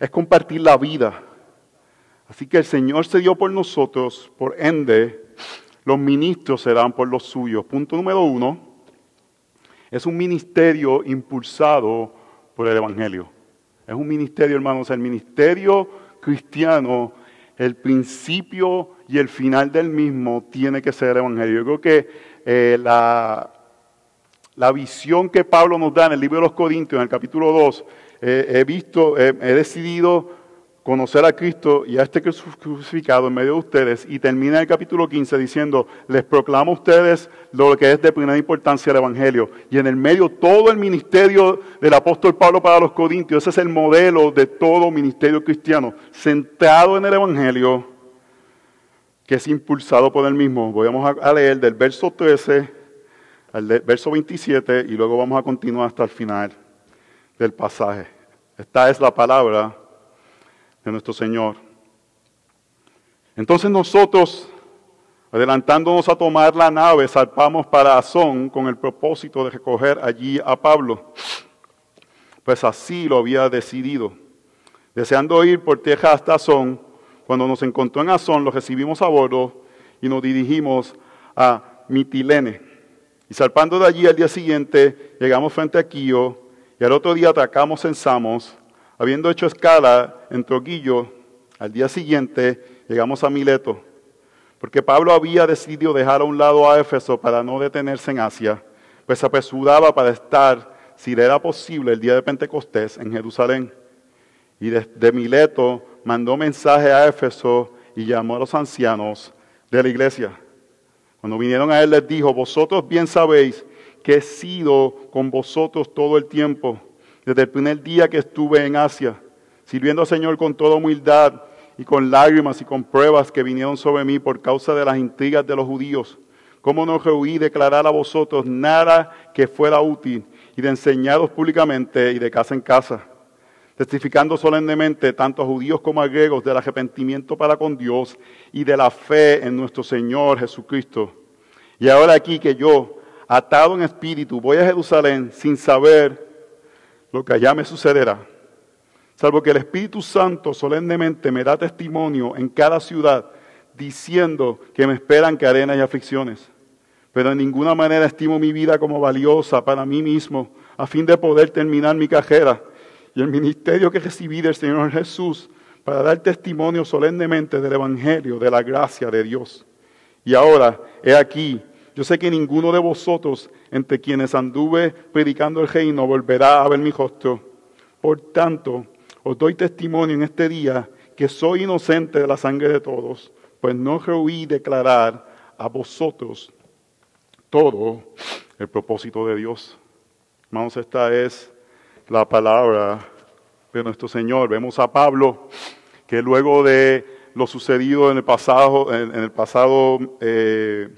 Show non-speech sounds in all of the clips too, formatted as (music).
es compartir la vida. Así que el Señor se dio por nosotros, por ende, los ministros serán por los suyos. Punto número uno, es un ministerio impulsado por el Evangelio. Es un ministerio, hermanos, el ministerio cristiano, el principio y el final del mismo tiene que ser el Evangelio. Yo creo que eh, la, la, visión que Pablo nos da en el libro de los Corintios, en el capítulo 2, he visto, he decidido conocer a Cristo y a este crucificado en medio de ustedes y termina el capítulo 15 diciendo, les proclamo a ustedes lo que es de primera importancia el Evangelio. Y en el medio todo el ministerio del apóstol Pablo para los Corintios, ese es el modelo de todo ministerio cristiano, centrado en el Evangelio, que es impulsado por él mismo. Vamos a leer del verso 13 al verso 27 y luego vamos a continuar hasta el final del pasaje. Esta es la palabra de nuestro Señor. Entonces nosotros, adelantándonos a tomar la nave, zarpamos para Azón con el propósito de recoger allí a Pablo. Pues así lo había decidido. Deseando ir por tierra hasta Azón, cuando nos encontró en Azón, lo recibimos a bordo y nos dirigimos a Mitilene. Y zarpando de allí al día siguiente, llegamos frente a Quío y al otro día atracamos en Samos Habiendo hecho escala en Troquillo, al día siguiente llegamos a Mileto, porque Pablo había decidido dejar a un lado a Éfeso para no detenerse en Asia, pues se apresuraba para estar, si le era posible, el día de Pentecostés en Jerusalén. Y desde Mileto mandó mensaje a Éfeso y llamó a los ancianos de la iglesia. Cuando vinieron a él les dijo, vosotros bien sabéis que he sido con vosotros todo el tiempo desde el primer día que estuve en Asia, sirviendo al Señor con toda humildad y con lágrimas y con pruebas que vinieron sobre mí por causa de las intrigas de los judíos. ¿Cómo no rehuí declarar a vosotros nada que fuera útil y de enseñaros públicamente y de casa en casa? testificando solemnemente tanto a judíos como a griegos del arrepentimiento para con Dios y de la fe en nuestro Señor Jesucristo. Y ahora aquí que yo, atado en espíritu, voy a Jerusalén sin saber lo que allá me sucederá, salvo que el Espíritu Santo solemnemente me da testimonio en cada ciudad, diciendo que me esperan cadenas y aflicciones. Pero en ninguna manera estimo mi vida como valiosa para mí mismo, a fin de poder terminar mi carrera y el ministerio que recibí del Señor Jesús para dar testimonio solemnemente del Evangelio, de la gracia de Dios. Y ahora, he aquí, yo sé que ninguno de vosotros entre quienes anduve predicando el reino volverá a ver mi rostro. Por tanto, os doy testimonio en este día que soy inocente de la sangre de todos, pues no rehuí declarar a vosotros todo el propósito de Dios. Hermanos, esta es la palabra de nuestro Señor. Vemos a Pablo que luego de lo sucedido en el pasado, eh,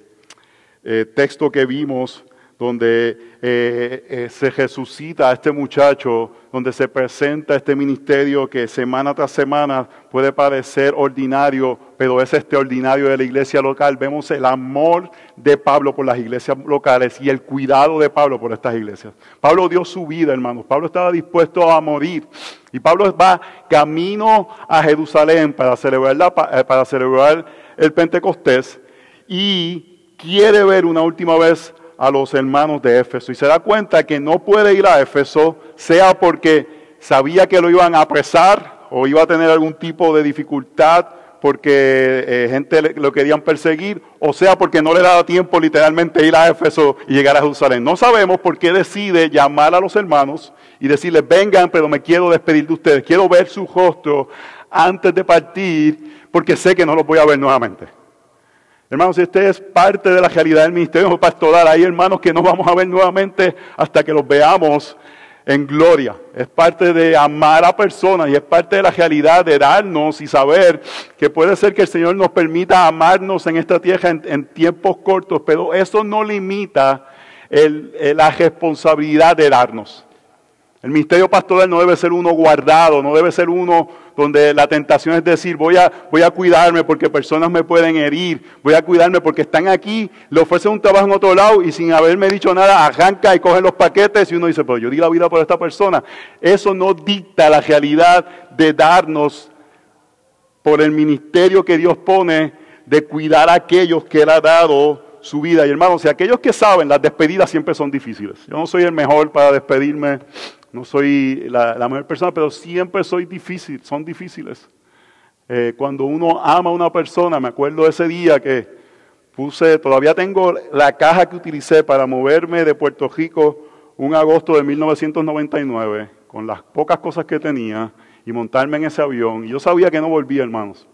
eh, texto que vimos donde eh, eh, se resucita a este muchacho, donde se presenta este ministerio que semana tras semana puede parecer ordinario, pero es este ordinario de la iglesia local. Vemos el amor de Pablo por las iglesias locales y el cuidado de Pablo por estas iglesias. Pablo dio su vida, hermanos. Pablo estaba dispuesto a morir. Y Pablo va camino a Jerusalén para celebrar, para celebrar el Pentecostés y quiere ver una última vez a los hermanos de Éfeso y se da cuenta que no puede ir a Éfeso, sea porque sabía que lo iban a apresar o iba a tener algún tipo de dificultad porque eh, gente lo querían perseguir, o sea porque no le daba tiempo literalmente ir a Éfeso y llegar a Jerusalén. No sabemos por qué decide llamar a los hermanos y decirles, vengan, pero me quiero despedir de ustedes, quiero ver su rostro antes de partir, porque sé que no los voy a ver nuevamente. Hermanos, este es parte de la realidad del ministerio pastoral, hay hermanos que no vamos a ver nuevamente hasta que los veamos en gloria. Es parte de amar a personas y es parte de la realidad de darnos y saber que puede ser que el Señor nos permita amarnos en esta tierra en, tiempos cortos, pero eso no limita la responsabilidad de darnos. El ministerio pastoral no debe ser uno guardado, no debe ser uno donde la tentación es decir, voy a, voy a cuidarme porque personas me pueden herir, voy a cuidarme porque están aquí, le ofrecen un trabajo en otro lado y sin haberme dicho nada arranca y coge los paquetes y uno dice, pero yo di la vida por esta persona. Eso no dicta la realidad de darnos por el ministerio que Dios pone de cuidar a aquellos que Él ha dado su vida. Y hermanos, si aquellos que saben, las despedidas siempre son difíciles. Yo no soy el mejor para despedirme no soy la, mejor persona, pero siempre soy difícil, son difíciles. Eh, cuando uno ama a una persona, me acuerdo ese día que puse, todavía tengo la caja que utilicé para moverme de Puerto Rico un agosto de 1999, con las pocas cosas que tenía, y montarme en ese avión. Y yo sabía que no volvía, hermanos.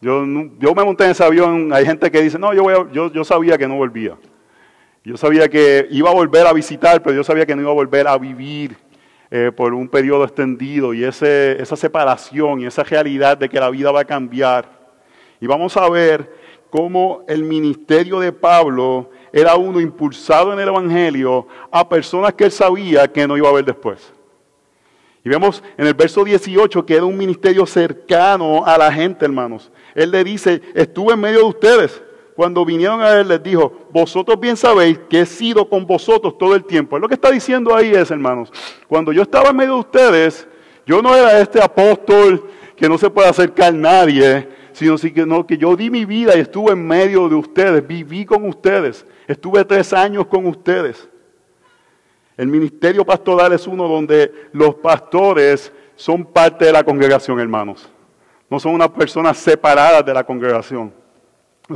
Yo, yo me monté en ese avión, hay gente que dice, no, yo, voy yo, yo sabía que no volvía. Yo sabía que iba a volver a visitar, pero yo sabía que no iba a volver a vivir eh, por un periodo extendido y esa separación y esa realidad de que la vida va a cambiar. Y vamos a ver cómo el ministerio de Pablo era uno impulsado en el Evangelio a personas que él sabía que no iba a ver después. Y vemos en el verso 18 que era un ministerio cercano a la gente, hermanos. Él le dice, estuve en medio de ustedes cuando vinieron a él, les dijo, vosotros bien sabéis que he sido con vosotros todo el tiempo. Lo que está diciendo ahí es, hermanos, cuando yo estaba en medio de ustedes, yo no era este apóstol que no se puede acercar a nadie, sino que, que yo di mi vida y estuve en medio de ustedes, viví con ustedes, estuve tres años con ustedes. El ministerio pastoral es uno donde los pastores son parte de la congregación, hermanos. No son unas personas separadas de la congregación.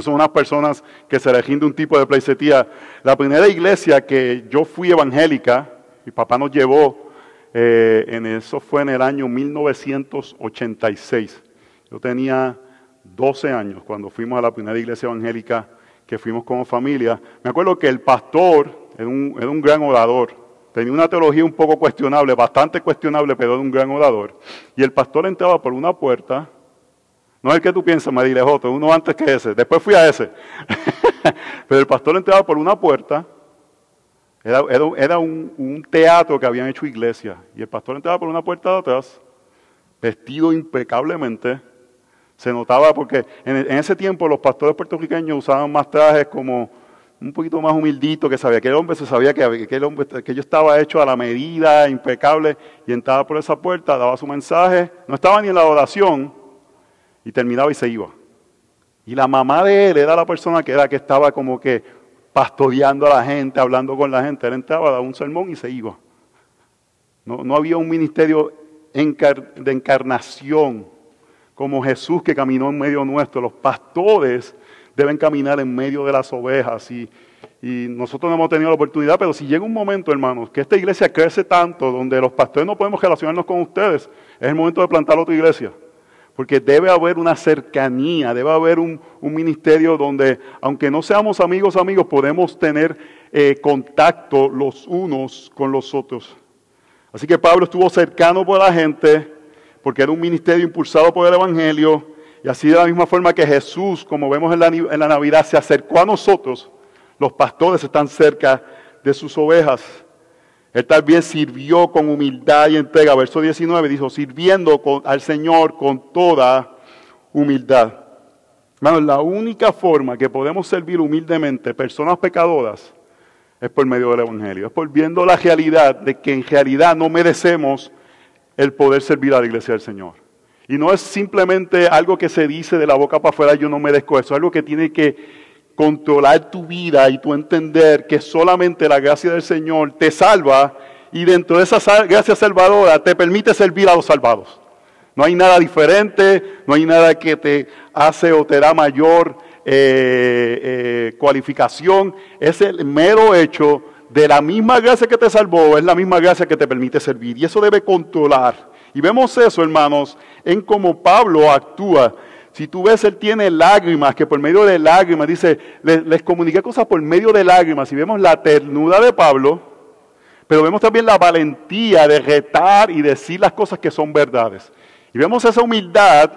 Son unas personas que se elegían de un tipo de pleisetía. La primera iglesia que yo fui evangélica, mi papá nos llevó, eh, en eso fue en el año 1986. Yo tenía 12 años cuando fuimos a la primera iglesia evangélica que fuimos como familia. Me acuerdo que el pastor era un, era un gran orador. Tenía una teología un poco cuestionable, bastante cuestionable, pero era un gran orador. Y el pastor entraba por una puerta no es el que tú piensas, María otro, uno antes que ese. Después fui a ese. (laughs) Pero el pastor entraba por una puerta. Era, un, teatro que habían hecho iglesia. Y el pastor entraba por una puerta de atrás, vestido impecablemente. Se notaba porque en, ese tiempo los pastores puertorriqueños usaban más trajes como un poquito más humildito, que sabía que el hombre se sabía que, que, el hombre, que yo estaba hecho a la medida, impecable, y entraba por esa puerta, daba su mensaje. No estaba ni en la oración, y terminaba y se iba. Y la mamá de él era la persona que era que estaba como que pastoreando a la gente, hablando con la gente. Él entraba, daba un sermón y se iba. No, no había un ministerio de encarnación como Jesús que caminó en medio nuestro. Los pastores deben caminar en medio de las ovejas y, y nosotros no hemos tenido la oportunidad, pero si llega un momento, hermanos, que esta iglesia crece tanto, donde los pastores no podemos relacionarnos con ustedes, es el momento de plantar otra iglesia. Porque debe haber una cercanía, debe haber un, ministerio donde, aunque no seamos amigos, amigos, podemos tener eh, contacto los unos con los otros. Así que Pablo estuvo cercano por la gente, porque era un ministerio impulsado por el Evangelio, y así de la misma forma que Jesús, como vemos en la, en la Navidad, se acercó a nosotros, los pastores están cerca de sus ovejas. Él también sirvió con humildad y entrega. Verso 19 dijo, sirviendo al Señor con toda humildad. Hermanos, la única forma que podemos servir humildemente personas pecadoras es por medio del Evangelio. Es por viendo la realidad de que en realidad no merecemos el poder servir a la iglesia del Señor. Y no es simplemente algo que se dice de la boca para afuera, yo no merezco eso. Es algo que tiene que controlar tu vida y tu entender que solamente la gracia del Señor te salva y dentro de esa gracia salvadora te permite servir a los salvados. No hay nada diferente, no hay nada que te hace o te da mayor eh, eh, cualificación. Es el mero hecho de la misma gracia que te salvó, es la misma gracia que te permite servir. Y eso debe controlar. Y vemos eso, hermanos, en cómo Pablo actúa si tú ves, él tiene lágrimas, que por medio de lágrimas, dice, les, comuniqué cosas por medio de lágrimas. Y vemos la ternura de Pablo, pero vemos también la valentía de retar y decir las cosas que son verdades. Y vemos esa humildad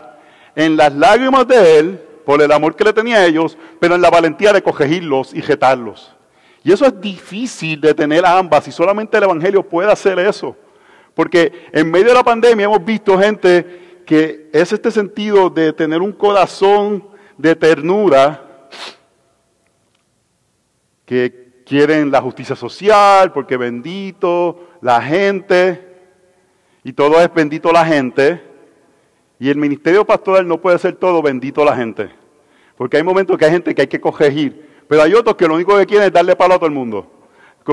en las lágrimas de él, por el amor que le tenía a ellos, pero en la valentía de corregirlos y retarlos. Y eso es difícil de tener ambas, y solamente el Evangelio puede hacer eso. Porque en medio de la pandemia hemos visto gente que es este sentido de tener un corazón de ternura, que quieren la justicia social, porque bendito la gente, y todo es bendito la gente, y el ministerio pastoral no puede ser todo bendito la gente, porque hay momentos que hay gente que hay que corregir, pero hay otros que lo único que quieren es darle palo a todo el mundo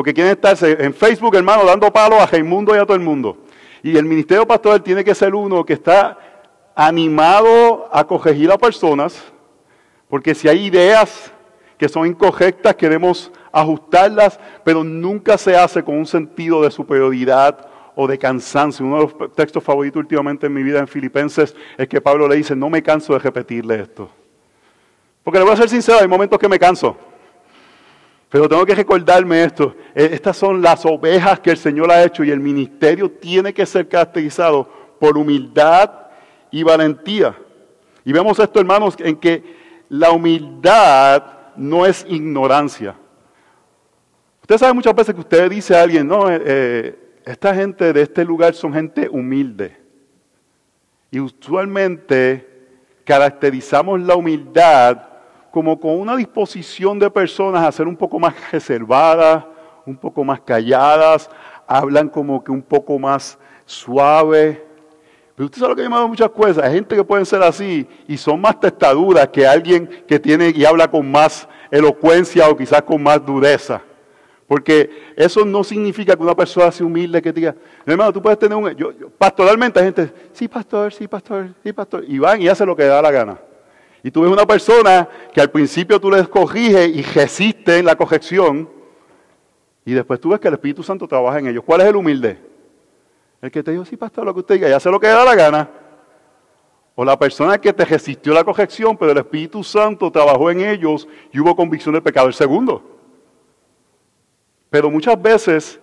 que quieren estarse en Facebook, hermano, dando palo a Raimundo y a todo el mundo. Y el ministerio pastoral tiene que ser uno que está animado a corregir a personas, porque si hay ideas que son incorrectas, queremos ajustarlas, pero nunca se hace con un sentido de superioridad o de cansancio. Uno de los textos favoritos últimamente en mi vida en Filipenses es que Pablo le dice, no me canso de repetirle esto. Porque le voy a ser sincero, hay momentos que me canso. Pero tengo que recordarme esto. Eh, estas son las ovejas que el Señor ha hecho y el ministerio tiene que ser caracterizado por humildad y valentía. Y vemos esto, hermanos, en que la humildad no es ignorancia. Usted sabe muchas veces que usted dice a alguien, no, eh, eh, esta gente de este lugar son gente humilde. Y usualmente caracterizamos la humildad como con una disposición de personas a ser un poco más reservadas, un poco más calladas, hablan como que un poco más suave. Pero usted sabe lo que llamado muchas cosas. Hay gente que pueden ser así y son más testaduras que alguien que tiene y habla con más elocuencia o quizás con más dureza. Porque eso no significa que una persona sea humilde que diga, hermano, tú puedes tener un... pastoralmente hay gente, sí, pastor, sí, pastor, sí, pastor. Y van y hacen lo que da la gana. Y tú ves una persona que al principio tú les corriges y resiste en la corrección, y después tú ves que el Espíritu Santo trabaja en ellos. ¿Cuál es el humilde? El que te dijo, sí, pastor, lo que usted diga, y hace lo que da la gana. O la persona que te resistió la corrección, pero el Espíritu Santo trabajó en ellos y hubo convicción del pecado. El segundo. Pero muchas veces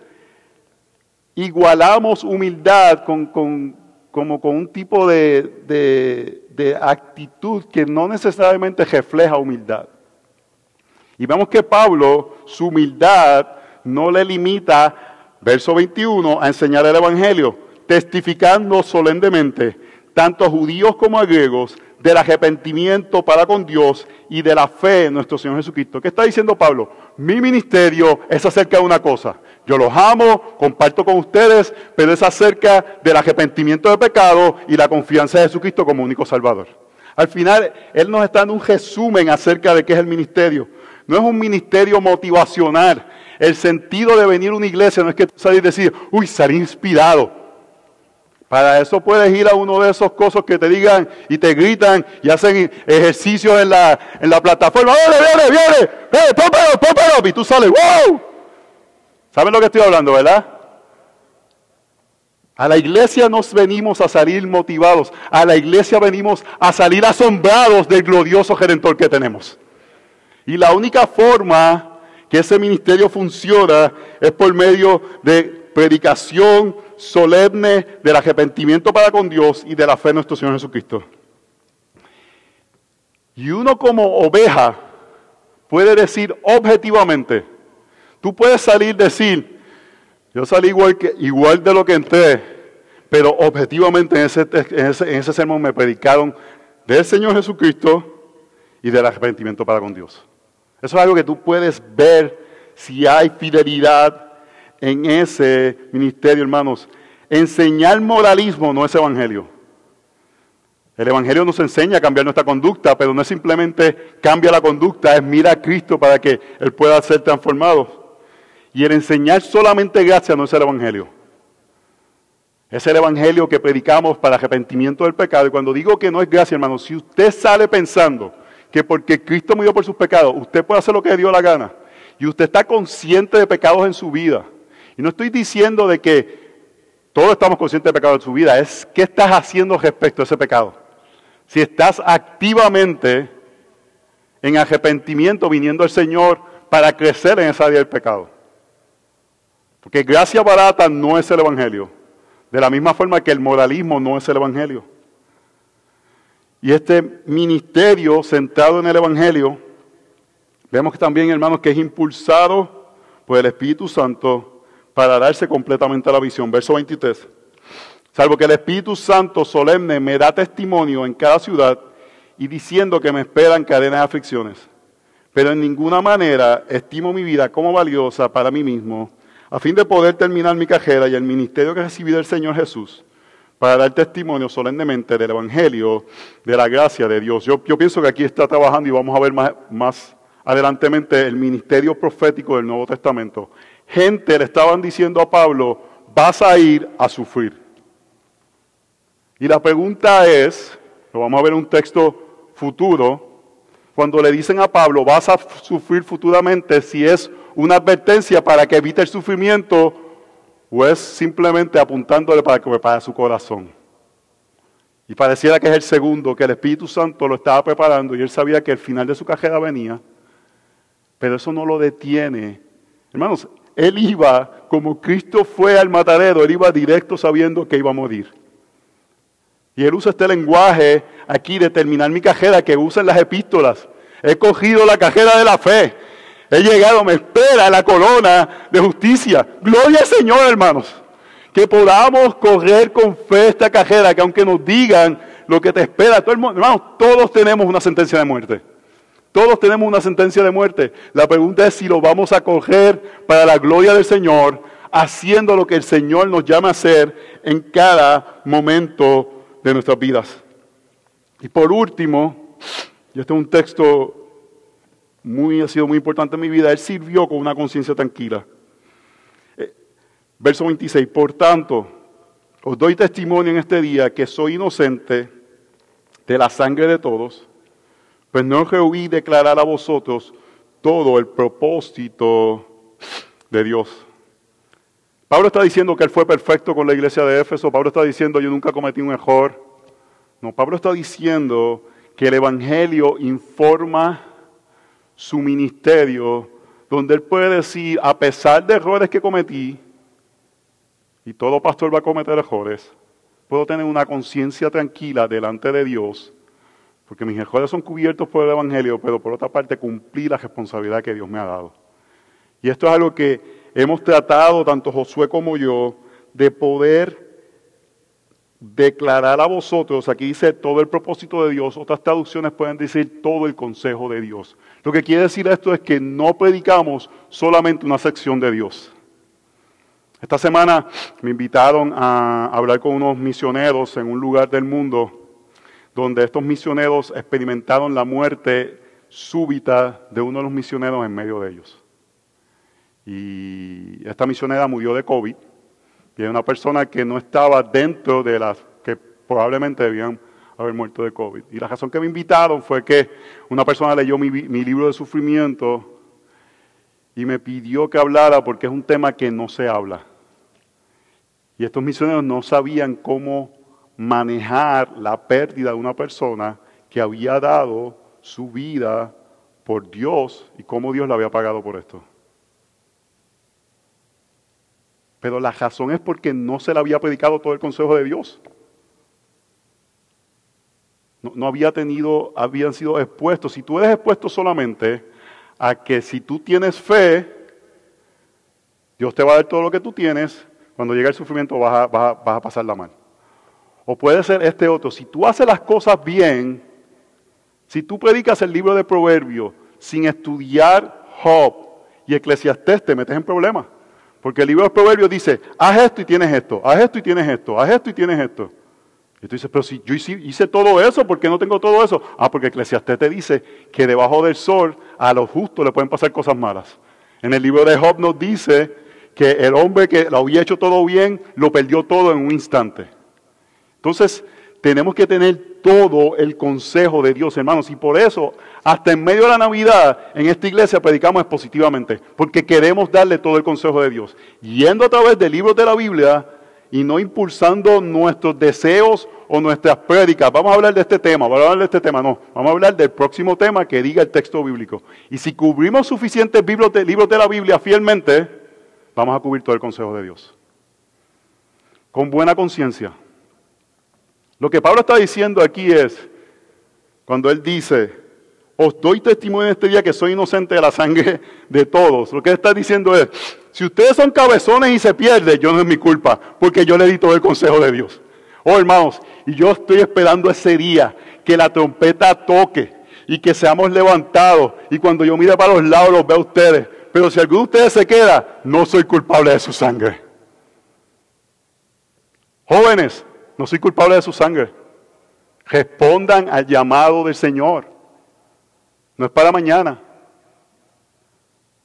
igualamos humildad con, como con un tipo de de actitud que no necesariamente refleja humildad. Y vemos que Pablo, su humildad no le limita, verso 21, a enseñar el Evangelio, testificando solemnemente, tanto a judíos como a griegos, del arrepentimiento para con Dios y de la fe en nuestro Señor Jesucristo. ¿Qué está diciendo Pablo? Mi ministerio es acerca de una cosa. Yo los amo, comparto con ustedes, pero es acerca del arrepentimiento de pecado y la confianza de Jesucristo como único Salvador. Al final, Él nos está dando un resumen acerca de qué es el ministerio. No es un ministerio motivacional. El sentido de venir a una iglesia no es que salir y decir, uy, salí inspirado. Para eso puedes ir a uno de esos cosas que te digan y te gritan y hacen ejercicios en la, en la plataforma. ¡Viene, viene, viene! ¡Eh, pómpelo, pómpelo! Y tú sales, ¡wow! ¿Saben lo que estoy hablando, verdad? A la iglesia nos venimos a salir motivados. A la iglesia venimos a salir asombrados del glorioso gerentor que tenemos. Y la única forma que ese ministerio funciona es por medio de predicación, solemne del arrepentimiento para con Dios y de la fe en nuestro Señor Jesucristo. Y uno como oveja puede decir objetivamente, tú puedes salir decir, yo salí igual, que, igual de lo que entré, pero objetivamente en ese, en, ese, en ese sermón me predicaron del Señor Jesucristo y del arrepentimiento para con Dios. Eso es algo que tú puedes ver si hay fidelidad en ese ministerio, hermanos. Enseñar moralismo no es evangelio. El evangelio nos enseña a cambiar nuestra conducta, pero no es simplemente cambia la conducta, es mira a Cristo para que Él pueda ser transformado. Y el enseñar solamente gracia no es el evangelio. Es el evangelio que predicamos para arrepentimiento del pecado. Y cuando digo que no es gracia, hermanos, si usted sale pensando que porque Cristo murió por sus pecados, usted puede hacer lo que le dio la gana, y usted está consciente de pecados en su vida, y no estoy diciendo de que todos estamos conscientes de pecado en su vida, es qué estás haciendo respecto a ese pecado. Si estás activamente en arrepentimiento viniendo al Señor para crecer en esa área del pecado. Porque gracia barata no es el Evangelio. De la misma forma que el moralismo no es el Evangelio. Y este ministerio centrado en el Evangelio, vemos que también, hermanos, que es impulsado por el Espíritu Santo para darse completamente a la visión. Verso 23. salvo que el Espíritu Santo solemne me da testimonio en cada ciudad y diciendo que me esperan cadenas de aflicciones. Pero en ninguna manera estimo mi vida como valiosa para mí mismo, a fin de poder terminar mi carrera y el ministerio que recibí del Señor Jesús, para dar testimonio solemnemente del Evangelio, de la gracia de Dios. Yo, pienso que aquí está trabajando y vamos a ver más, más adelantemente el ministerio profético del Nuevo Testamento. Gente le estaban diciendo a Pablo, vas a ir a sufrir. Y la pregunta es, lo vamos a ver en un texto futuro, cuando le dicen a Pablo, vas a sufrir futuramente, si es una advertencia para que evite el sufrimiento o es simplemente apuntándole para que prepare su corazón. Y pareciera que es el segundo, que el Espíritu Santo lo estaba preparando y él sabía que el final de su carrera venía, pero eso no lo detiene. Hermanos, él iba, como Cristo fue al matadero, él iba directo sabiendo que iba a morir. Y él usa este lenguaje aquí de terminar mi cajera que usa en las epístolas. He cogido la cajera de la fe. He llegado, me espera la corona de justicia. Gloria al Señor, hermanos. Que podamos correr con fe esta cajera, que aunque nos digan lo que te espera, todo el mundo, hermanos, todos tenemos una sentencia de muerte. Todos tenemos una sentencia de muerte. La pregunta es si lo vamos a coger para la gloria del Señor, haciendo lo que el Señor nos llama a hacer en cada momento de nuestras vidas. Y por último, y este es un texto muy, ha sido muy importante en mi vida, él sirvió con una conciencia tranquila. Eh, verso 26, por tanto, os doy testimonio en este día que soy inocente de la sangre de todos, pues no rehuí declarar a vosotros todo el propósito de Dios. Pablo está diciendo que él fue perfecto con la iglesia de Éfeso. Pablo está diciendo yo nunca cometí un error. No, Pablo está diciendo que el Evangelio informa su ministerio, donde él puede decir, a pesar de errores que cometí, y todo pastor va a cometer errores, puedo tener una conciencia tranquila delante de Dios, porque mis errores son cubiertos por el Evangelio, pero por otra parte cumplí la responsabilidad que Dios me ha dado. Y esto es algo que hemos tratado, tanto Josué como yo, de poder declarar a vosotros, aquí dice todo el propósito de Dios, otras traducciones pueden decir todo el consejo de Dios. Lo que quiere decir esto es que no predicamos solamente una sección de Dios. Esta semana me invitaron a hablar con unos misioneros en un lugar del mundo donde estos misioneros experimentaron la muerte súbita de uno de los misioneros en medio de ellos. Y esta misionera murió de COVID. Y es una persona que no estaba dentro de las que probablemente debían haber muerto de COVID. Y la razón que me invitaron fue que una persona leyó mi, mi libro de sufrimiento y me pidió que hablara porque es un tema que no se habla. Y estos misioneros no sabían cómo manejar la pérdida de una persona que había dado su vida por Dios y cómo Dios la había pagado por esto. Pero la razón es porque no se le había predicado todo el consejo de Dios. No, había tenido, habían sido expuestos. Si tú eres expuesto solamente a que si tú tienes fe, Dios te va a dar todo lo que tú tienes, cuando llega el sufrimiento vas a, vas a, mal. O puede ser este otro, si tú haces las cosas bien, si tú predicas el libro de Proverbios sin estudiar Job y Eclesiastés, te metes en problemas. Porque el libro de Proverbios dice, haz esto y tienes esto, haz esto y tienes esto, haz esto y tienes esto. Y tú dices, pero si yo hice, todo eso, ¿por qué no tengo todo eso? Ah, porque Eclesiastés te dice que debajo del sol a los justos le pueden pasar cosas malas. En el libro de Job nos dice que el hombre que lo había hecho todo bien, lo perdió todo en un instante. Entonces, tenemos que tener todo el consejo de Dios, hermanos. Y por eso, hasta en medio de la Navidad, en esta iglesia predicamos positivamente, porque queremos darle todo el consejo de Dios. Yendo a través de libros de la Biblia y no impulsando nuestros deseos o nuestras prédicas. Vamos a hablar de este tema, vamos a hablar de este tema, no. Vamos a hablar del próximo tema que diga el texto bíblico. Y si cubrimos suficientes libros de la Biblia fielmente, vamos a cubrir todo el consejo de Dios. Con buena conciencia. Lo que Pablo está diciendo aquí es, cuando él dice, os doy testimonio en este día que soy inocente de la sangre de todos. Lo que está diciendo es, si ustedes son cabezones y se pierden, yo no es mi culpa, porque yo le di todo el consejo de Dios. Oh hermanos, y yo estoy esperando ese día que la trompeta toque y que seamos levantados. Y cuando yo mire para los lados los veo a ustedes. Pero si alguno de ustedes se queda, no soy culpable de su sangre. Jóvenes, no soy culpable de su sangre. Respondan al llamado del Señor. No es para mañana.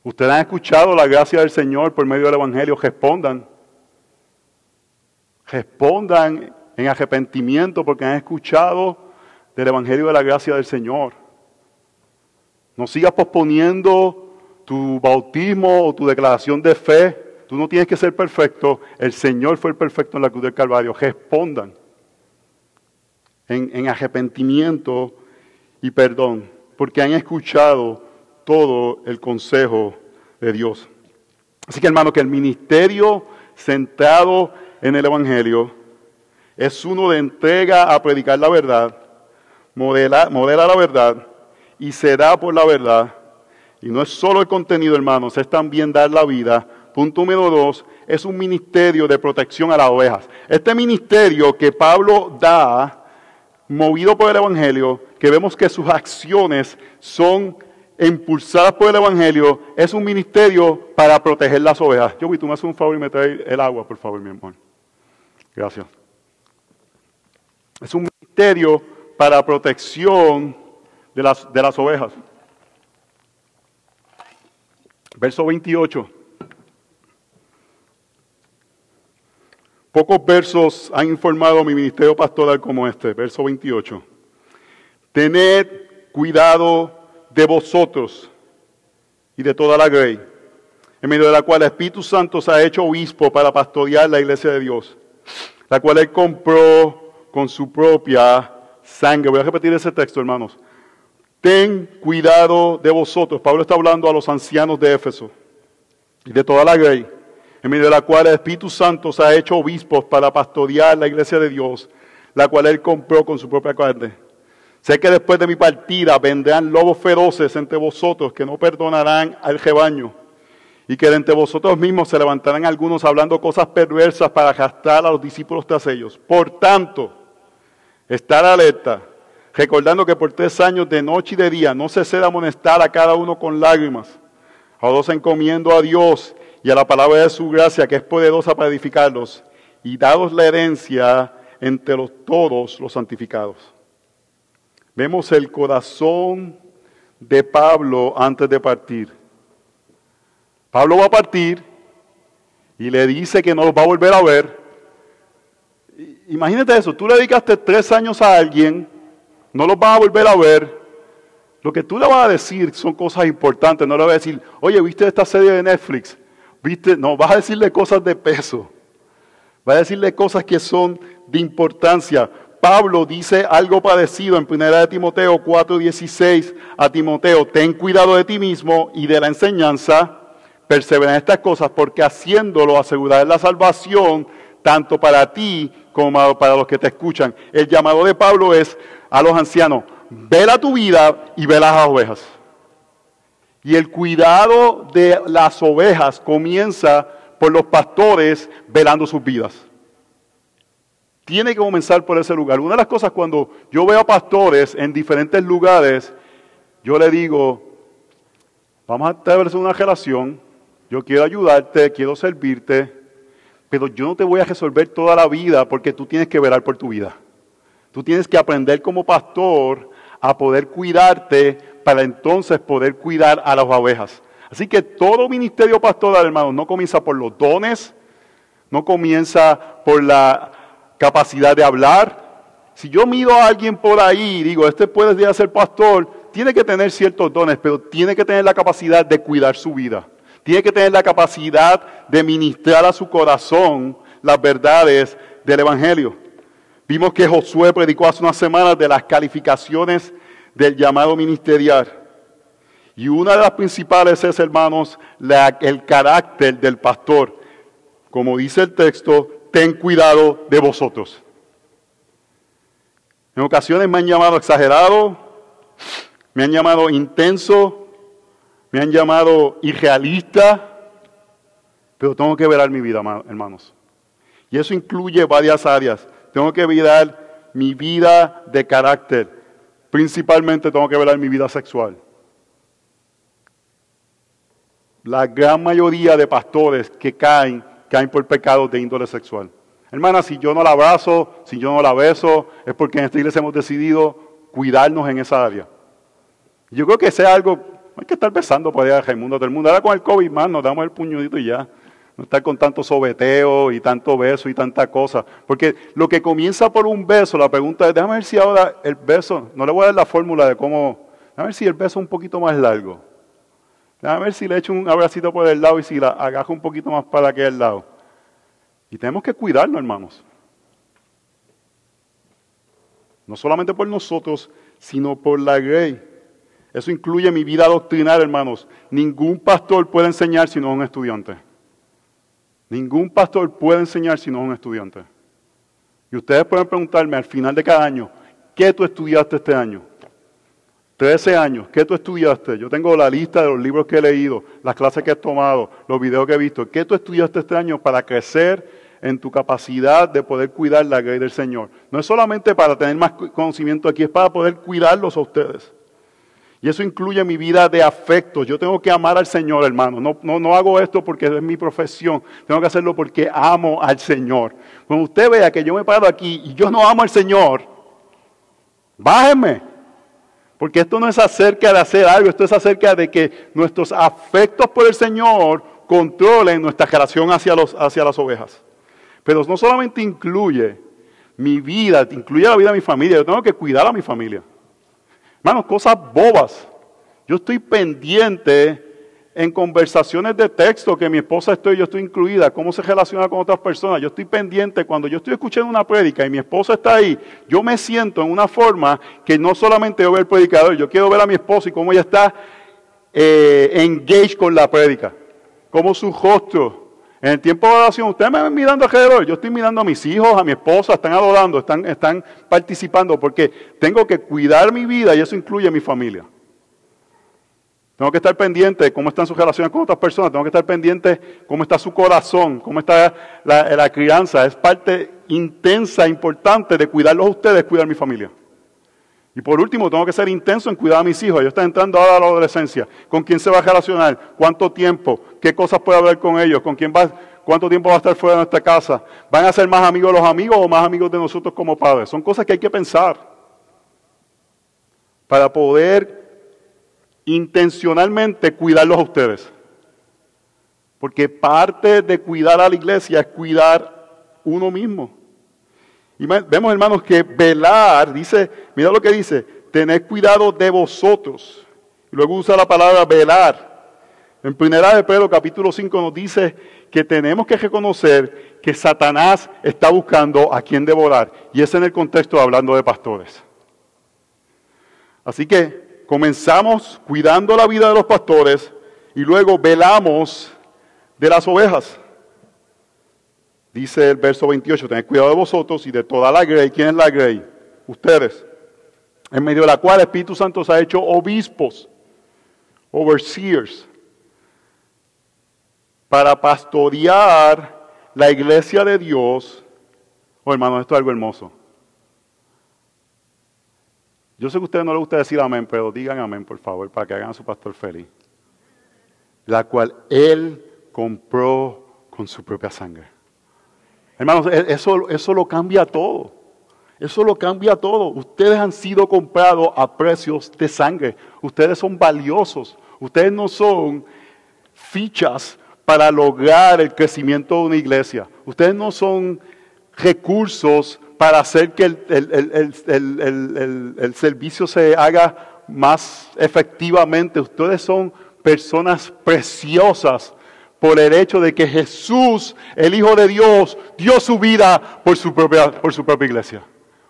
Ustedes han escuchado la gracia del Señor por medio del Evangelio. Respondan. Respondan en arrepentimiento porque han escuchado del Evangelio de la gracia del Señor. No sigas posponiendo tu bautismo o tu declaración de fe. Tú no tienes que ser perfecto. El Señor fue el perfecto en la cruz del Calvario. Respondan en, en arrepentimiento y perdón porque han escuchado todo el consejo de Dios. Así que hermano, que el ministerio centrado en el Evangelio es uno de entrega a predicar la verdad, modela, modela la verdad y se da por la verdad. Y no es solo el contenido, hermanos, es también dar la vida. Punto número dos, es un ministerio de protección a las ovejas. Este ministerio que Pablo da, movido por el Evangelio, que vemos que sus acciones son impulsadas por el Evangelio, es un ministerio para proteger las ovejas. Yo, tú me haces un favor y me traes el agua, por favor, mi amor. Gracias. Es un ministerio para protección de las, de las ovejas. Verso 28. Pocos versos han informado mi ministerio pastoral como este, verso 28. Tened cuidado de vosotros y de toda la grey, en medio de la cual el Espíritu Santo se ha hecho obispo para pastorear la iglesia de Dios, la cual él compró con su propia sangre. Voy a repetir ese texto, hermanos. Ten cuidado de vosotros. Pablo está hablando a los ancianos de Éfeso y de toda la grey, en medio de la cual el Espíritu Santo se ha hecho obispos para pastorear la iglesia de Dios, la cual él compró con su propia carne. Sé que después de mi partida vendrán lobos feroces entre vosotros que no perdonarán al rebaño. Y que entre vosotros mismos se levantarán algunos hablando cosas perversas para arrastrar a los discípulos tras ellos. Por tanto, estar alerta, recordando que por tres años de noche y de día no cesé de amonestar a cada uno con lágrimas. A dos encomiendo a Dios y a la palabra de su gracia, que es poderosa para edificarlos, y dados la herencia entre los, todos los santificados. Vemos el corazón de Pablo antes de partir. Pablo va a partir y le dice que no los va a volver a ver. Imagínate eso, tú le dedicaste tres años a alguien, no los vas a volver a ver. Lo que tú le vas a decir son cosas importantes, no le vas a decir, oye, ¿viste esta serie de Netflix? ¿Viste? No, vas a decirle cosas de peso. Vas a decirle cosas que son de importancia. Pablo dice algo parecido en 1 de Timoteo 4:16 a Timoteo, ten cuidado de ti mismo y de la enseñanza, persevera en estas cosas, porque haciéndolo asegurar la salvación tanto para ti como para los que te escuchan. El llamado de Pablo es a los ancianos, vela tu vida y ve las ovejas. Y el cuidado de las ovejas comienza por los pastores velando sus vidas. Tiene que comenzar por ese lugar. Una de las cosas cuando yo veo pastores en diferentes lugares, yo le digo, vamos a establecer una relación, yo quiero ayudarte, quiero servirte, pero yo no te voy a resolver toda la vida porque tú tienes que velar por tu vida. Tú tienes que aprender como pastor a poder cuidarte para entonces poder cuidar a las ovejas. Así que todo ministerio pastoral, hermanos, no comienza por los dones, no comienza por la capacidad de hablar. Si yo mido a alguien por ahí y digo, este puede ser pastor, tiene que tener ciertos dones, pero tiene que tener la capacidad de cuidar su vida. Tiene que tener la capacidad de ministrar a su corazón las verdades del Evangelio. Vimos que Josué predicó hace unas semanas de las calificaciones del llamado ministerial. Y una de las principales es, hermanos, el carácter del pastor. Como dice el texto, ten cuidado de vosotros. En ocasiones me han llamado exagerado, me han llamado intenso, me han llamado irrealista, pero tengo que velar mi vida, hermanos. Y eso incluye varias áreas. Tengo que velar mi vida de carácter. Principalmente tengo que velar mi vida sexual. La gran mayoría de pastores que caen, caen por pecados de índole sexual. Hermana, si yo no la abrazo, si yo no la beso, es porque en esta iglesia hemos decidido cuidarnos en esa área. Yo creo que sea algo, hay que estar besando por allá el mundo del mundo. Ahora con el COVID más nos damos el puñadito y ya. No estar con tanto sobeteo y tanto beso y tanta cosa. Porque lo que comienza por un beso, la pregunta es, déjame ver si ahora el beso, no le voy a dar la fórmula de cómo, déjame ver si el beso es un poquito más largo. Déjame ver si le echo un abracito por el lado y si la agajo un poquito más para aquel lado. Y tenemos que cuidarnos, hermanos. No solamente por nosotros, sino por la grey. Eso incluye mi vida doctrinal, hermanos. Ningún pastor puede enseñar si no es un estudiante. Ningún pastor puede enseñar si no es un estudiante. Y ustedes pueden preguntarme al final de cada año, ¿qué tú estudiaste este año? Trece años, ¿qué tú estudiaste? Yo tengo la lista de los libros que he leído, las clases que he tomado, los videos que he visto. ¿Qué tú estudiaste este año para crecer en tu capacidad de poder cuidar la grey del Señor? No es solamente para tener más conocimiento aquí, es para poder cuidarlos a ustedes. Y eso incluye mi vida de afecto. Yo tengo que amar al Señor, hermano. No, no, no hago esto porque es mi profesión. Tengo que hacerlo porque amo al Señor. Cuando usted vea que yo me paro aquí y yo no amo al Señor, bájeme. Porque esto no es acerca de hacer algo, esto es acerca de que nuestros afectos por el Señor controlen nuestra relación hacia, los, hacia las ovejas. Pero no solamente incluye mi vida, incluye la vida de mi familia, yo tengo que cuidar a mi familia. Hermanos, cosas bobas. Yo estoy pendiente en conversaciones de texto que mi esposa estoy, yo estoy incluida, cómo se relaciona con otras personas. Yo estoy pendiente cuando yo estoy escuchando una prédica y mi esposa está ahí, yo me siento en una forma que no solamente yo veo el predicador, yo quiero ver a mi esposa y cómo ella está eh, engaged con la prédica, cómo su rostro en el tiempo de oración, ustedes me ven mirando alrededor, yo estoy mirando a mis hijos, a mi esposa, están adorando, están, están participando, porque tengo que cuidar mi vida y eso incluye a mi familia. Tengo que estar pendiente de cómo están sus relaciones con otras personas, tengo que estar pendiente cómo está su corazón, cómo está la, crianza. Es parte intensa, importante de cuidarlos a ustedes, cuidar mi familia. Y por último, tengo que ser intenso en cuidar a mis hijos. Ellos están entrando ahora a la adolescencia. ¿Con quién se va a relacionar? ¿Cuánto tiempo? ¿Qué cosas puede hablar con ellos? ¿Con quién va? ¿Cuánto tiempo va a estar fuera de nuestra casa? ¿Van a ser más amigos los amigos o más amigos de nosotros como padres? Son cosas que hay que pensar para poder intencionalmente cuidarlos a ustedes. Porque parte de cuidar a la iglesia es cuidar uno mismo. Y vemos, hermanos, que velar, dice, mira lo que dice, tened cuidado de vosotros. Luego usa la palabra velar. En primera de Pedro capítulo 5 nos dice que tenemos que reconocer que Satanás está buscando a quien devorar. Y es en el contexto hablando de pastores. Así que comenzamos cuidando la vida de los pastores y luego velamos de las ovejas. Dice el verso 28, tened cuidado de vosotros y de toda la grey. ¿Quién es la grey? Ustedes. En medio de la cual el Espíritu Santo se ha hecho obispos, overseers, para pastorear la iglesia de Dios. Oh, hermano, esto es algo hermoso. Yo sé que a ustedes no les gusta decir amén, pero digan amén, por favor, para que hagan a su pastor feliz. La cual Él compró con su propia sangre. Hermanos, e-, eso, eso lo cambia todo. Eso lo cambia todo. Ustedes han sido comprados a precios de sangre. Ustedes son valiosos. Ustedes no son fichas para lograr el crecimiento de una iglesia. Ustedes no son recursos para hacer que el, el, servicio se haga más efectivamente. Ustedes son personas preciosas por el hecho de que Jesús, el Hijo de Dios, dio su vida por su propia, por su propia iglesia.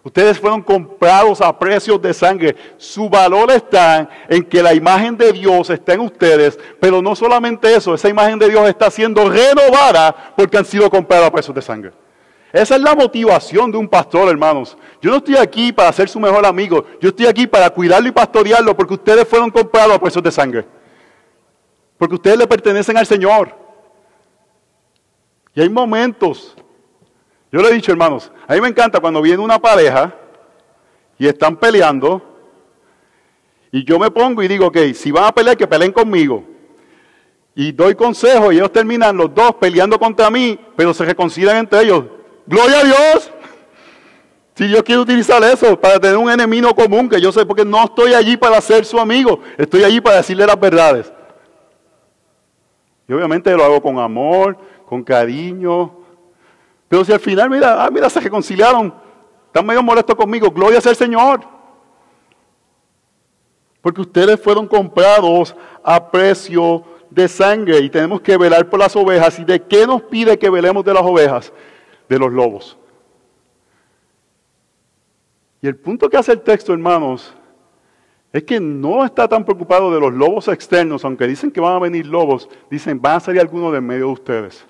Ustedes fueron comprados a precios de sangre. Su valor está en que la imagen de Dios está en ustedes, pero no solamente eso, esa imagen de Dios está siendo renovada porque han sido comprados a precios de sangre. Esa es la motivación de un pastor, hermanos. Yo no estoy aquí para ser su mejor amigo. Yo estoy aquí para cuidarlo y pastorearlo porque ustedes fueron comprados a precios de sangre. Porque ustedes le pertenecen al Señor. Y hay momentos. Yo le he dicho, hermanos, a mí me encanta cuando viene una pareja y están peleando. Y yo me pongo y digo, ok, si van a pelear, que peleen conmigo. Y doy consejo y ellos terminan los dos peleando contra mí, pero se reconcilian entre ellos. Gloria a Dios. Si yo quiero utilizar eso para tener un enemigo común, que yo sé, porque no estoy allí para ser su amigo, estoy allí para decirle las verdades. Y obviamente lo hago con amor, con cariño. Pero si al final, mira, ah, mira, se reconciliaron, están medio molestos conmigo, gloria sea el Señor. Porque ustedes fueron comprados a precio de sangre y tenemos que velar por las ovejas. ¿Y de qué nos pide que velemos de las ovejas? De los lobos. Y el punto que hace el texto, hermanos, es que no está tan preocupado de los lobos externos, aunque dicen que van a venir lobos, dicen, van a salir algunos de medio de ustedes.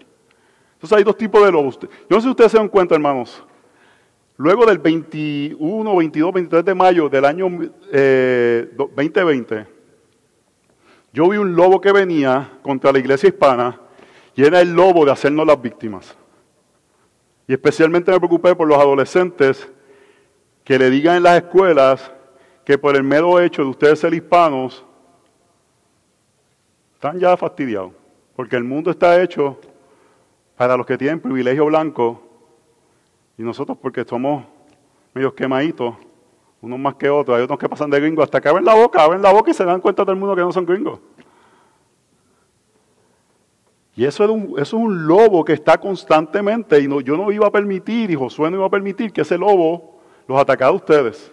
Entonces hay dos tipos de lobos. Yo no sé si ustedes se dan cuenta, hermanos. Luego del 21, 22, 23 de mayo del año 2020, eh, yo vi un lobo que venía contra la iglesia hispana y era el lobo de hacernos las víctimas. Y especialmente me preocupé por los adolescentes que le digan en las escuelas que por el mero hecho de ustedes ser hispanos, están ya fastidiados. Porque el mundo está hecho para los que tienen privilegio blanco y nosotros porque somos medio quemaditos, unos más que otros, hay otros que pasan de gringos, hasta que abren la boca, abren la boca y se dan cuenta todo el mundo que no son gringos. Y eso es, un, lobo que está constantemente, y yo no iba a permitir, y Josué no iba a permitir que ese lobo los atacara a ustedes.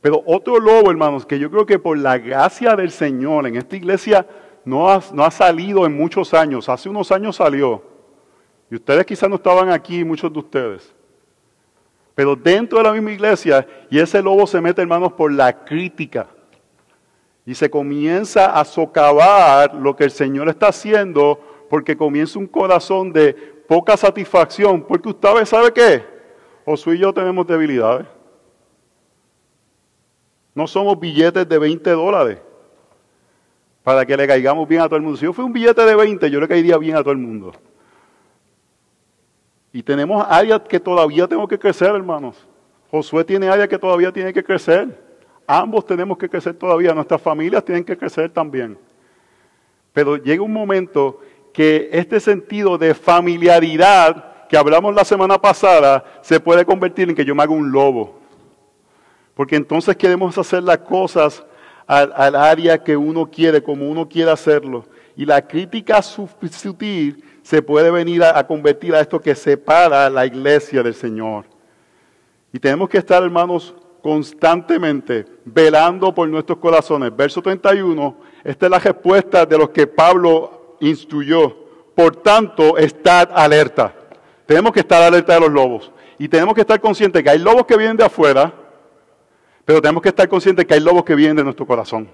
Pero otro lobo, hermanos, que yo creo que por la gracia del Señor en esta iglesia no ha salido en muchos años, hace unos años salió, y ustedes quizás no estaban aquí, muchos de ustedes. Pero dentro de la misma iglesia, y ese lobo se mete, hermanos, por la crítica. Y se comienza a socavar lo que el Señor está haciendo, porque comienza un corazón de poca satisfacción. Porque usted sabe qué? Josué y yo tenemos debilidades. No somos billetes de 20 dólares para que le caigamos bien a todo el mundo. Si yo fui un billete de 20, yo le caería bien a todo el mundo. Y tenemos áreas que todavía tengo que crecer, hermanos. Josué tiene áreas que todavía tiene que crecer. Ambos tenemos que crecer todavía. Nuestras familias tienen que crecer también. Pero llega un momento que este sentido de familiaridad que hablamos la semana pasada se puede convertir en que yo me haga un lobo. Porque entonces queremos hacer las cosas al, área que uno quiere, como uno quiere hacerlo. Y la crítica sutil se puede venir a, convertir a esto que separa la iglesia del Señor. Y tenemos que estar, hermanos, constantemente velando por nuestros corazones. Verso 31, esta es la respuesta de los que Pablo instruyó. Por tanto, estad alerta. Tenemos que estar alerta de los lobos. Y tenemos que estar conscientes que hay lobos que vienen de afuera, pero tenemos que estar conscientes que hay lobos que vienen de nuestro corazón.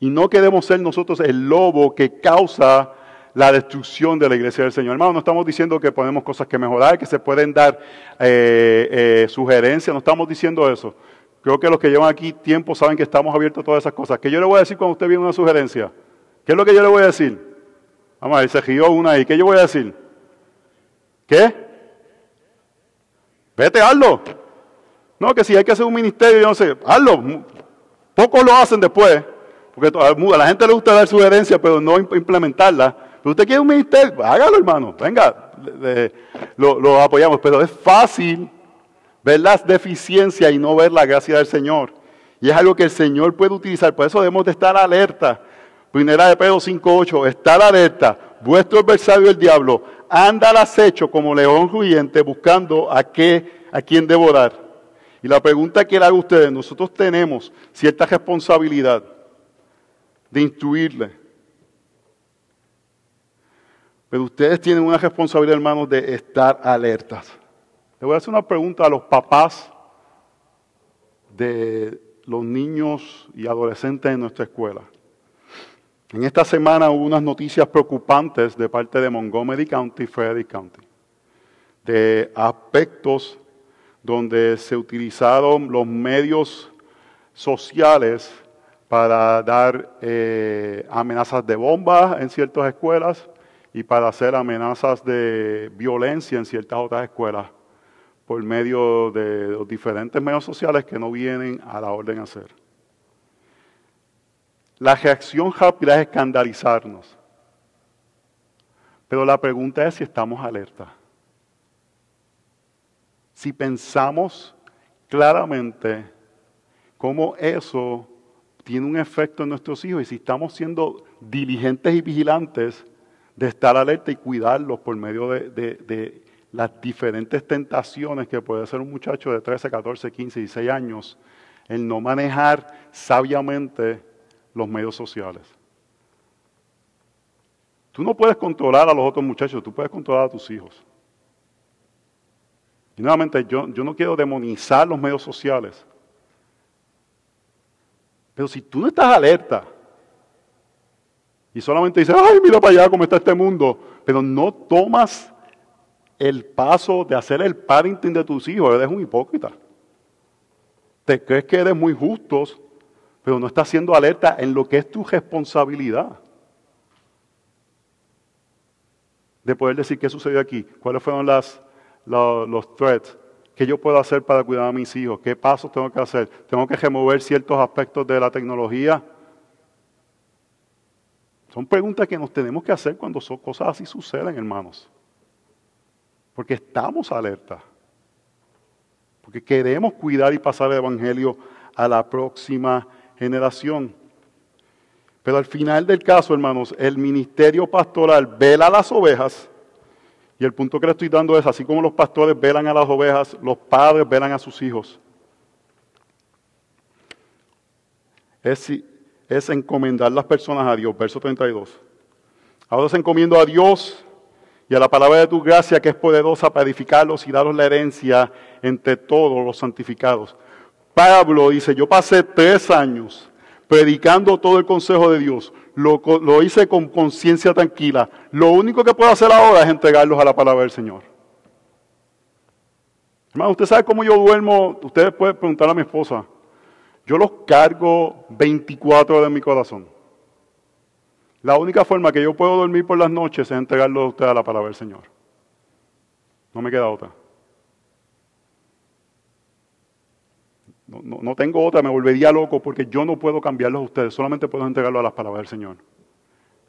Y no queremos ser nosotros el lobo que causa la destrucción de la iglesia del Señor. Hermano, no estamos diciendo que ponemos cosas que mejorar, que se pueden dar eh, eh, sugerencias, no estamos diciendo eso. Creo que los que llevan aquí tiempo saben que estamos abiertos a todas esas cosas. ¿Qué yo le voy a decir cuando usted viene una sugerencia? ¿Qué es lo que yo le voy a decir? Vamos a ver, se rió una ahí. ¿Qué yo voy a decir? ¿Qué? Vete, hazlo. No, que si hay que hacer un ministerio, yo no sé, hazlo. Pocos lo hacen después, porque a la gente le gusta dar sugerencias, pero no implementarla. Pero usted quiere un ministerio, hágalo, hermano. Venga, lo, apoyamos. Pero es fácil ver las deficiencias y no ver la gracia del Señor. Y es algo que el Señor puede utilizar. Por eso debemos de estar alerta. Primera de Pedro 5.8, estar alerta. Vuestro adversario el diablo anda al acecho como león rugiente buscando a, qué, a quien devorar. Y la pregunta que le hago a ustedes, nosotros tenemos cierta responsabilidad de instruirle. Pero ustedes tienen una responsabilidad, hermanos, de estar alertas. Le voy a hacer una pregunta a los papás de los niños y adolescentes en nuestra escuela. En esta semana hubo unas noticias preocupantes de parte de Montgomery County Frederick County de aspectos donde se utilizaron los medios sociales para dar eh, amenazas de bombas en ciertas escuelas y para hacer amenazas de violencia en ciertas otras escuelas por medio de los diferentes medios sociales que no vienen a la orden a hacer. La reacción rápida es escandalizarnos. Pero la pregunta es si estamos alerta. Si pensamos claramente cómo eso tiene un efecto en nuestros hijos y si estamos siendo diligentes y vigilantes de estar alerta y cuidarlos por medio de, las diferentes tentaciones que puede ser un muchacho de 13, 14, 15, 16 años, el no manejar sabiamente los medios sociales. Tú no puedes controlar a los otros muchachos, tú puedes controlar a tus hijos. Y nuevamente, yo, yo no quiero demonizar los medios sociales. Pero si tú no estás alerta y solamente dices, ay, mira para allá cómo está este mundo, pero no tomas el paso de hacer el parenting de tus hijos, eres un hipócrita. Te crees que eres muy justo, pero no estás siendo alerta en lo que es tu responsabilidad. de poder decir qué sucedió aquí, cuáles fueron los, los threats, qué yo puedo hacer para cuidar a mis hijos, qué pasos tengo que hacer, tengo que remover ciertos aspectos de la tecnología. Son preguntas que nos tenemos que hacer cuando son cosas así suceden, hermanos. Porque estamos alerta. Porque queremos cuidar y pasar el Evangelio a la próxima generación. Pero al final del caso, hermanos, el ministerio pastoral vela a las ovejas. Y el punto que le estoy dando es, así como los pastores velan a las ovejas, los padres velan a sus hijos. Es, es encomendar las personas a Dios. Verso 32. Ahora se encomiendo a Dios y a la palabra de tu gracia que es poderosa para edificarlos y daros la herencia entre todos los santificados. Pablo dice, yo pasé tres años predicando todo el consejo de Dios. Lo, lo hice con conciencia tranquila. Lo único que puedo hacer ahora es entregarlos a la palabra del Señor. Hermano, usted sabe cómo yo duermo. Ustedes pueden preguntar a mi esposa. Yo los cargo 24 de mi corazón. La única forma que yo puedo dormir por las noches es entregarlos a ustedes a la palabra del Señor. No me queda otra. No, tengo otra, me volvería loco porque yo no puedo cambiarlos a ustedes, solamente puedo entregarlo a las palabras del Señor.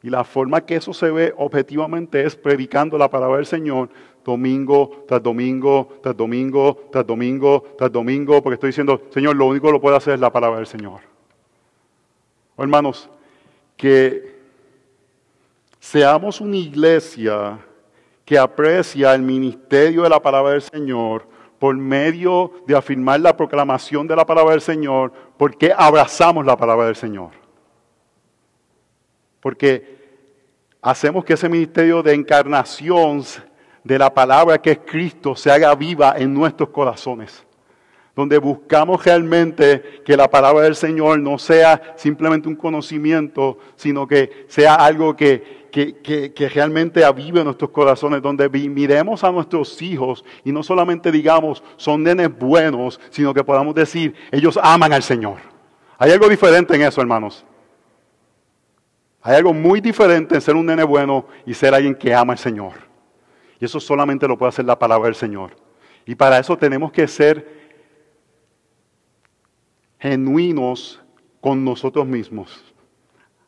Y la forma que eso se ve objetivamente es predicando la palabra del Señor domingo tras domingo, tras domingo, tras domingo, tras domingo, porque estoy diciendo, Señor, lo único que lo puedo hacer es la palabra del Señor. Oh, hermanos, que seamos una iglesia que aprecia el ministerio de la palabra del Señor por medio de afirmar la proclamación de la palabra del Señor, porque abrazamos la palabra del Señor. Porque hacemos que ese ministerio de encarnación de la palabra que es Cristo se haga viva en nuestros corazones. Donde buscamos realmente que la palabra del Señor no sea simplemente un conocimiento, sino que sea algo que, que, realmente avive nuestros corazones, donde miremos a nuestros hijos y no solamente digamos son nenes buenos, sino que podamos decir ellos aman al Señor. Hay algo diferente en eso, hermanos. Hay algo muy diferente en ser un nene bueno y ser alguien que ama al Señor. Y eso solamente lo puede hacer la palabra del Señor. Y para eso tenemos que ser genuinos con nosotros mismos.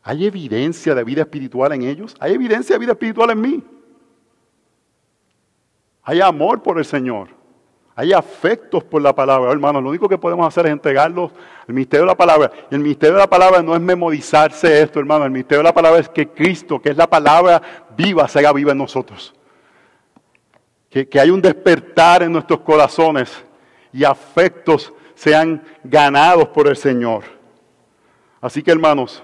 ¿Hay evidencia de vida espiritual en ellos? ¿Hay evidencia de vida espiritual en mí? Hay amor por el Señor. Hay afectos por la palabra, hermanos. Lo único que podemos hacer es entregarlos al ministerio de la palabra. Y el ministerio de la palabra no es memorizarse esto, hermano. El ministerio de la palabra es que Cristo, que es la palabra viva, se haga viva en nosotros. Que, que hay un despertar en nuestros corazones y afectos sean ganados por el Señor. Así que, hermanos,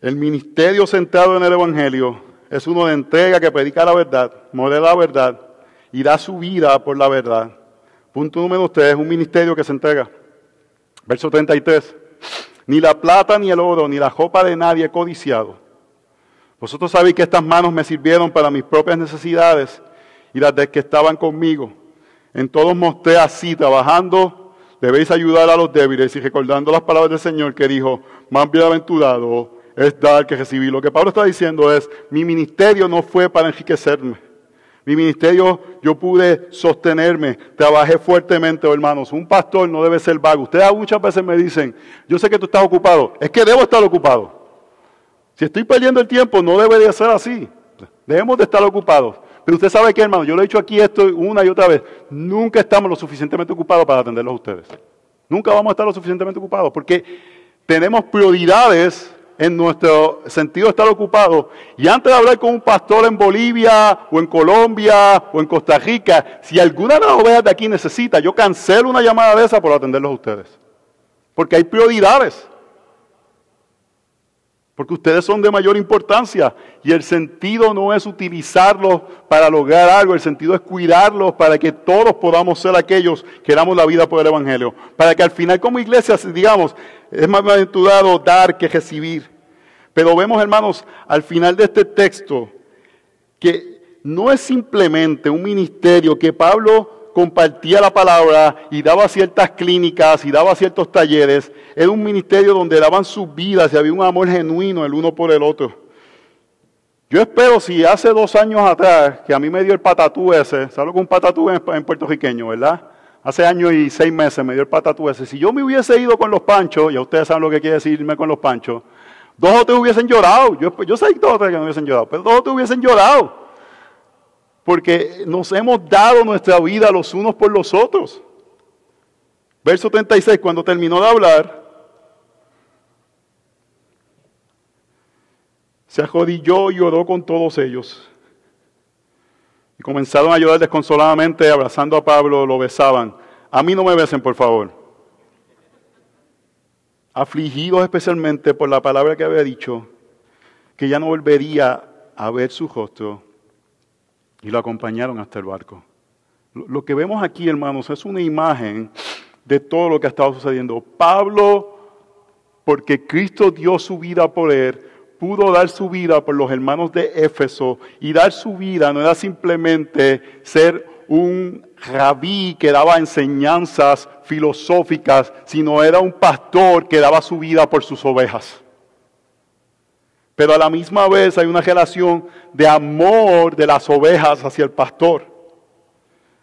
el ministerio centrado en el Evangelio es uno de entrega que predica la verdad, modela la verdad y da su vida por la verdad. Punto número 3 es un ministerio que se entrega. Verso 33. Ni la plata, ni el oro, ni la ropa de nadie codiciado. Vosotros sabéis que estas manos me sirvieron para mis propias necesidades y las de que estaban conmigo. En todos mostré así, trabajando, debéis ayudar a los débiles y recordando las palabras del Señor que dijo, más bienaventurado es dar que recibir. Lo que Pablo está diciendo es, mi ministerio no fue para enriquecerme. Mi ministerio yo pude sostenerme, trabajé fuertemente, hermanos. Un pastor no debe ser vago. Ustedes muchas veces me dicen, yo sé que tú estás ocupado. Es que debo estar ocupado. Si estoy perdiendo el tiempo, no debería ser así. Debemos de estar ocupados. Pero usted sabe que, hermano, yo lo he dicho aquí esto una y otra vez. Nunca estamos lo suficientemente ocupados para atenderlos a ustedes. Nunca vamos a estar lo suficientemente ocupados porque tenemos prioridades en nuestro sentido de estar ocupado. Y antes de hablar con un pastor en Bolivia o en Colombia o en Costa Rica, si alguna de las ovejas de aquí necesita, yo cancelo una llamada de esa por atenderlos a ustedes. Porque hay prioridades. Porque ustedes son de mayor importancia y el sentido no es utilizarlos para lograr algo, el sentido es cuidarlos para que todos podamos ser aquellos que damos la vida por el Evangelio. Para que al final como iglesia, digamos, es más aventurado dar que recibir. Pero vemos, hermanos, al final de este texto que no es simplemente un ministerio que Pablo compartía la palabra y daba ciertas clínicas y daba ciertos talleres. Era un ministerio donde daban sus vidas y había un amor genuino el uno por el otro. Yo espero si hace dos años atrás, que a mí me dio el patatú ese, ¿sabes que un patatú en, en puertorriqueño, verdad? Hace años y seis meses me dio el patatú ese. Si yo me hubiese ido con los panchos, ya ustedes saben lo que quiere decirme con los panchos, dos o tres hubiesen llorado. Yo, yo sé dos o tres que no hubiesen llorado, pero dos o tres hubiesen llorado porque nos hemos dado nuestra vida los unos por los otros. Verso 36, cuando terminó de hablar, se ajodilló y oró con todos ellos. Y comenzaron a llorar desconsoladamente, abrazando a Pablo, lo besaban. A mí no me besen, por favor. Afligidos especialmente por la palabra que había dicho, que ya no volvería a ver su rostro y lo acompañaron hasta el barco. Lo que vemos aquí, hermanos, es una imagen de todo lo que ha estado sucediendo. Pablo, porque Cristo dio su vida por él, pudo dar su vida por los hermanos de Éfeso y dar su vida no era simplemente ser un rabí que daba enseñanzas filosóficas, sino era un pastor que daba su vida por sus ovejas. Pero a la misma vez hay una relación de amor de las ovejas hacia el pastor.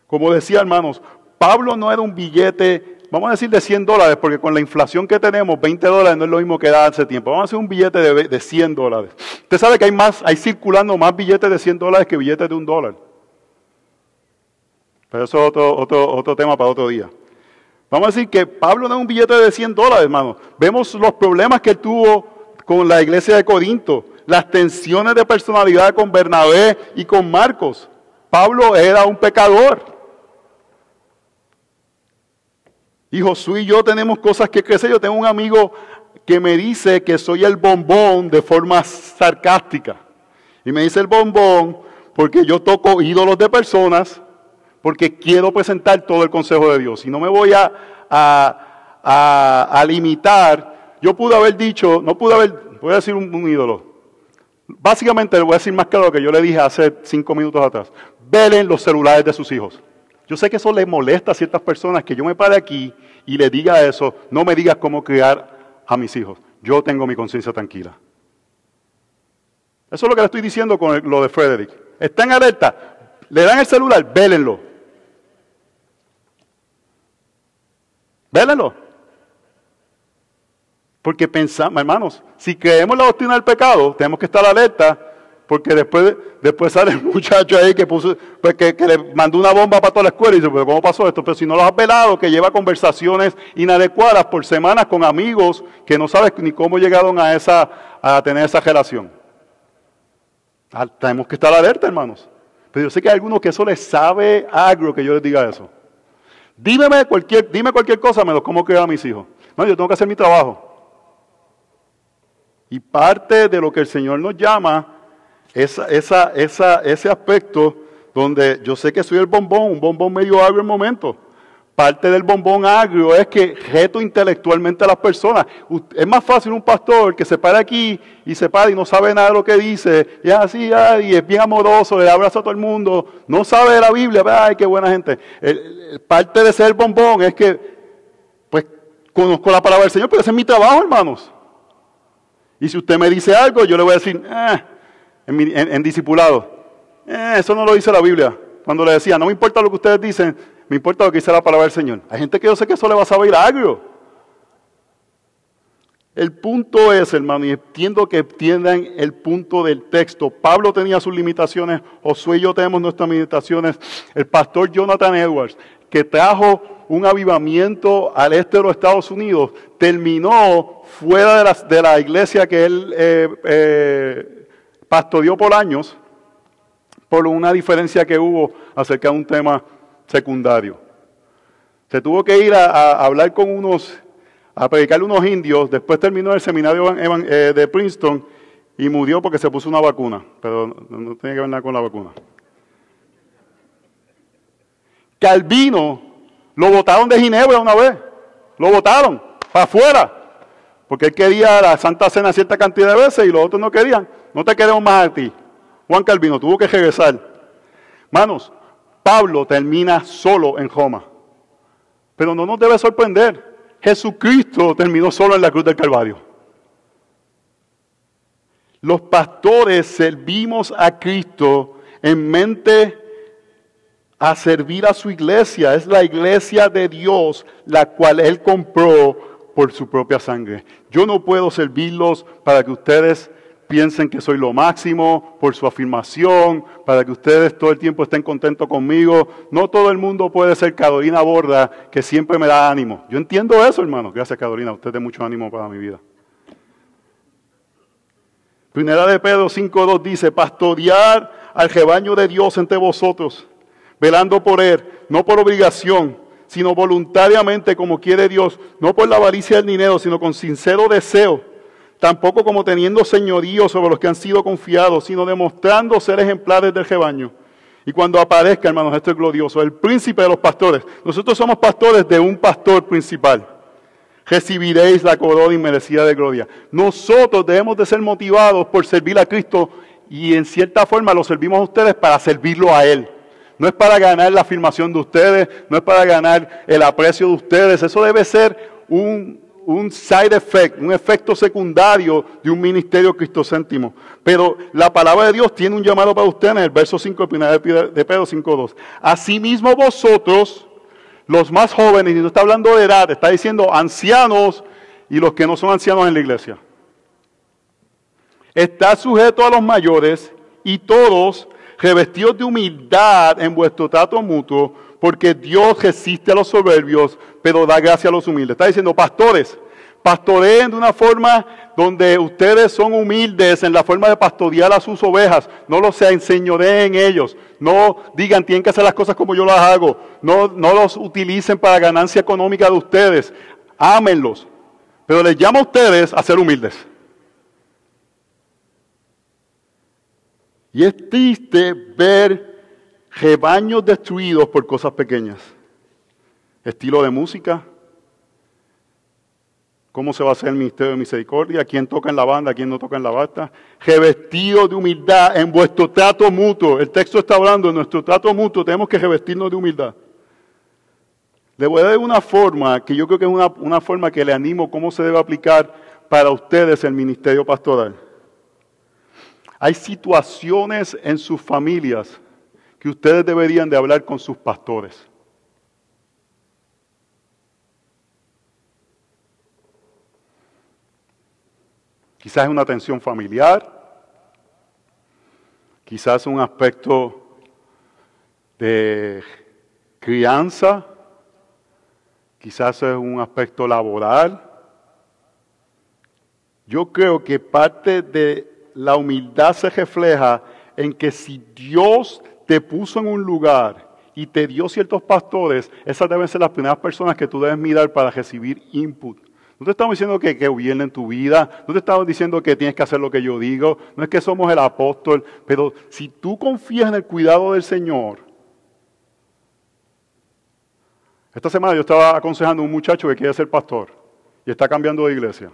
Como decía hermanos, Pablo no era un billete, vamos a decir de 100 dólares, porque con la inflación que tenemos, 20 dólares no es lo mismo que da hace tiempo. Vamos a hacer un billete de, de 100 dólares. Usted sabe que hay más, hay circulando más billetes de 100 dólares que billetes de un dólar. Pero eso es otro, otro, otro tema para otro día. Vamos a decir que Pablo es un billete de 100 dólares, hermano. Vemos los problemas que tuvo con la iglesia de Corinto, las tensiones de personalidad con Bernabé y con Marcos. Pablo era un pecador. Y Josué y yo tenemos cosas que crecer. Yo tengo un amigo que me dice que soy el bombón de forma sarcástica. Y me dice el bombón porque yo toco ídolos de personas, porque quiero presentar todo el consejo de Dios. Y no me voy a, a, a limitar yo pude haber dicho, no pude haber, voy a decir un, ídolo. Básicamente le voy a decir más claro lo que yo le dije hace cinco minutos atrás. Velen los celulares de sus hijos. Yo sé que eso le molesta a ciertas personas que yo me pare aquí y le diga eso. No me digas cómo criar a mis hijos. Yo tengo mi conciencia tranquila. Eso es lo que le estoy diciendo con lo de Frederick. Está alerta. Le dan el celular, vélenlo. Vélenlo. Porque pensamos, hermanos, si creemos la doctrina del pecado, tenemos que estar alerta, porque después, después sale un (laughs) muchacho ahí que puso, pues que, le mandó una bomba para toda la escuela y dice, pero ¿cómo pasó esto? Pero si no lo has velado, que lleva conversaciones inadecuadas por semanas con amigos que no sabes ni cómo llegaron a esa, a tener esa relación. Ah, tenemos que estar alerta, hermanos. Pero yo sé que hay algunos que eso les sabe agro que yo les diga eso. Dime cualquier, dime cualquier cosa, me lo como que a mis hijos. No, yo tengo que hacer mi trabajo. Y parte de lo que el Señor nos llama es esa, ese aspecto donde yo sé que soy el bombón, un bombón medio agrio en momento, Parte del bombón agrio es que reto intelectualmente a las personas. Es más fácil un pastor que se para aquí y se para y no sabe nada de lo que dice, y es así, y es bien amoroso, le abraza a todo el mundo, no sabe de la Biblia, ay, qué buena gente. parte de ser bombón es que, pues, conozco la palabra del Señor, pero ese es mi trabajo, hermanos. Y si usted me dice algo, yo le voy a decir, eh, en, discipulado, eh, eso no lo dice la Biblia. Cuando le decía, no me importa lo que ustedes dicen, me importa lo que dice la palabra del Señor. Hay gente que yo sé que eso le va a saber agrio. El punto es, hermano, y entiendo que entiendan el punto del texto. Pablo tenía sus limitaciones, Josué y yo tenemos nuestras limitaciones. El pastor Jonathan Edwards, que trajo un avivamiento al este de los Estados Unidos, terminó fuera de la, iglesia que él eh, eh, pastoreó por años, por una diferencia que hubo acerca de un tema secundario. Se tuvo que ir a, hablar con unos, a predicarle unos indios, después terminó el seminario eh, de Princeton y murió porque se puso una vacuna, pero no, tenía que ver nada con la vacuna. Calvino lo votaron de Ginebra una vez, lo votaron para afuera, porque él quería la Santa Cena cierta cantidad de veces y los otros no querían. No te queremos más a ti. Juan Calvino tuvo que regresar. Manos, Pablo termina solo en Roma. Pero no nos debe sorprender. Jesucristo terminó solo en la cruz del Calvario. Los pastores servimos a Cristo en mente a servir a su iglesia. Es la iglesia de Dios la cual Él compró por su propia sangre. Yo no puedo servirlos para que ustedes piensen que soy lo máximo por su afirmación, para que ustedes todo el tiempo estén contentos conmigo. No todo el mundo puede ser Carolina Borda, que siempre me da ánimo. Yo entiendo eso, hermano. Gracias, Carolina. Usted es mucho ánimo para mi vida. Primera de Pedro 5.2 dice, pastorear al rebaño de Dios entre vosotros, velando por él, no por obligación, sino voluntariamente como quiere Dios, no por la avaricia del dinero, sino con sincero deseo tampoco como teniendo señorío sobre los que han sido confiados, sino demostrando ser ejemplares del rebaño. Y cuando aparezca, hermanos, esto es glorioso, el príncipe de los pastores. Nosotros somos pastores de un pastor principal. Recibiréis la corona inmerecida de gloria. Nosotros debemos de ser motivados por servir a Cristo y en cierta forma lo servimos a ustedes para servirlo a Él. No es para ganar la afirmación de ustedes, no es para ganar el aprecio de ustedes. Eso debe ser un, un side effect, un efecto secundario de un ministerio cristocéntimo. Pero la palabra de Dios tiene un llamado para usted en el verso 5 de Pedro 5.2. Asimismo vosotros, los más jóvenes, y no está hablando de edad, está diciendo ancianos y los que no son ancianos en la iglesia. Está sujeto a los mayores y todos revestidos de humildad en vuestro trato mutuo, porque Dios resiste a los soberbios, pero da gracia a los humildes. Está diciendo, pastores, pastoreen de una forma donde ustedes son humildes en la forma de pastorear a sus ovejas. No los enseñoreen ellos. No digan, tienen que hacer las cosas como yo las hago. No, no los utilicen para ganancia económica de ustedes. Ámenlos. Pero les llama a ustedes a ser humildes. Y es triste ver rebaños destruidos por cosas pequeñas. Estilo de música. ¿Cómo se va a hacer el ministerio de misericordia? ¿Quién toca en la banda? ¿Quién no toca en la bata? Revestido de humildad en vuestro trato mutuo. El texto está hablando de nuestro trato mutuo. Tenemos que revestirnos de humildad. Le voy a dar una forma que yo creo que es una, una forma que le animo cómo se debe aplicar para ustedes el ministerio pastoral. Hay situaciones en sus familias que ustedes deberían de hablar con sus pastores. Quizás es una tensión familiar, quizás un aspecto de crianza, quizás es un aspecto laboral. Yo creo que parte de la humildad se refleja en que si Dios te puso en un lugar y te dio ciertos pastores, esas deben ser las primeras personas que tú debes mirar para recibir input. No te estamos diciendo que, que en tu vida, no te estamos diciendo que tienes que hacer lo que yo digo, no es que somos el apóstol, pero si tú confías en el cuidado del Señor, Esta semana yo estaba aconsejando a un muchacho que quiere ser pastor y está cambiando de iglesia.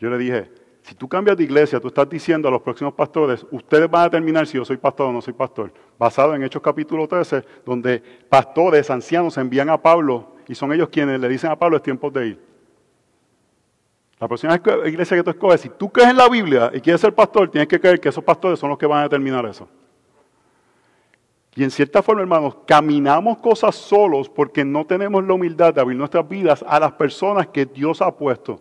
Yo le dije, si tú cambias de iglesia, tú estás diciendo a los próximos pastores, ustedes van a determinar si yo soy pastor o no soy pastor, basado en Hechos capítulo 13, donde pastores, ancianos envían a Pablo y son ellos quienes le dicen a Pablo es tiempo de ir. La próxima iglesia que tú escoges, si tú crees en la Biblia y quieres ser pastor, tienes que creer que esos pastores son los que van a determinar eso. Y en cierta forma, hermanos, caminamos cosas solos porque no tenemos la humildad de abrir nuestras vidas a las personas que Dios ha puesto.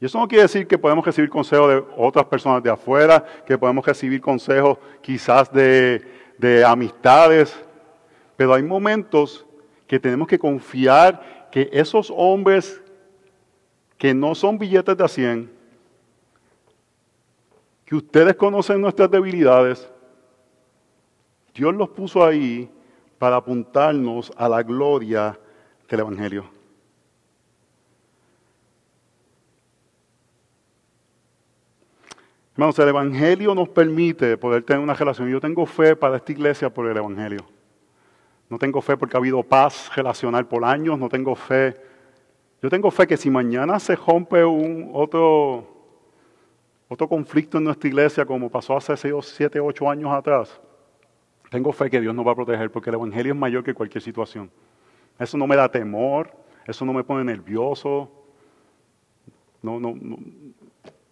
Y eso no quiere decir que podemos recibir consejos de otras personas de afuera, que podemos recibir consejos quizás de, de amistades, pero hay momentos que tenemos que confiar que esos hombres que no son billetes de a 100, que ustedes conocen nuestras debilidades, Dios los puso ahí para apuntarnos a la gloria del Evangelio. Hermanos, el Evangelio nos permite poder tener una relación. Yo tengo fe para esta iglesia por el Evangelio. No tengo fe porque ha habido paz relacional por años. No tengo fe. Yo tengo fe que si mañana se rompe un otro, otro conflicto en nuestra iglesia, como pasó hace 7, 8 años atrás, tengo fe que Dios nos va a proteger porque el Evangelio es mayor que cualquier situación. Eso no me da temor, eso no me pone nervioso. No, no,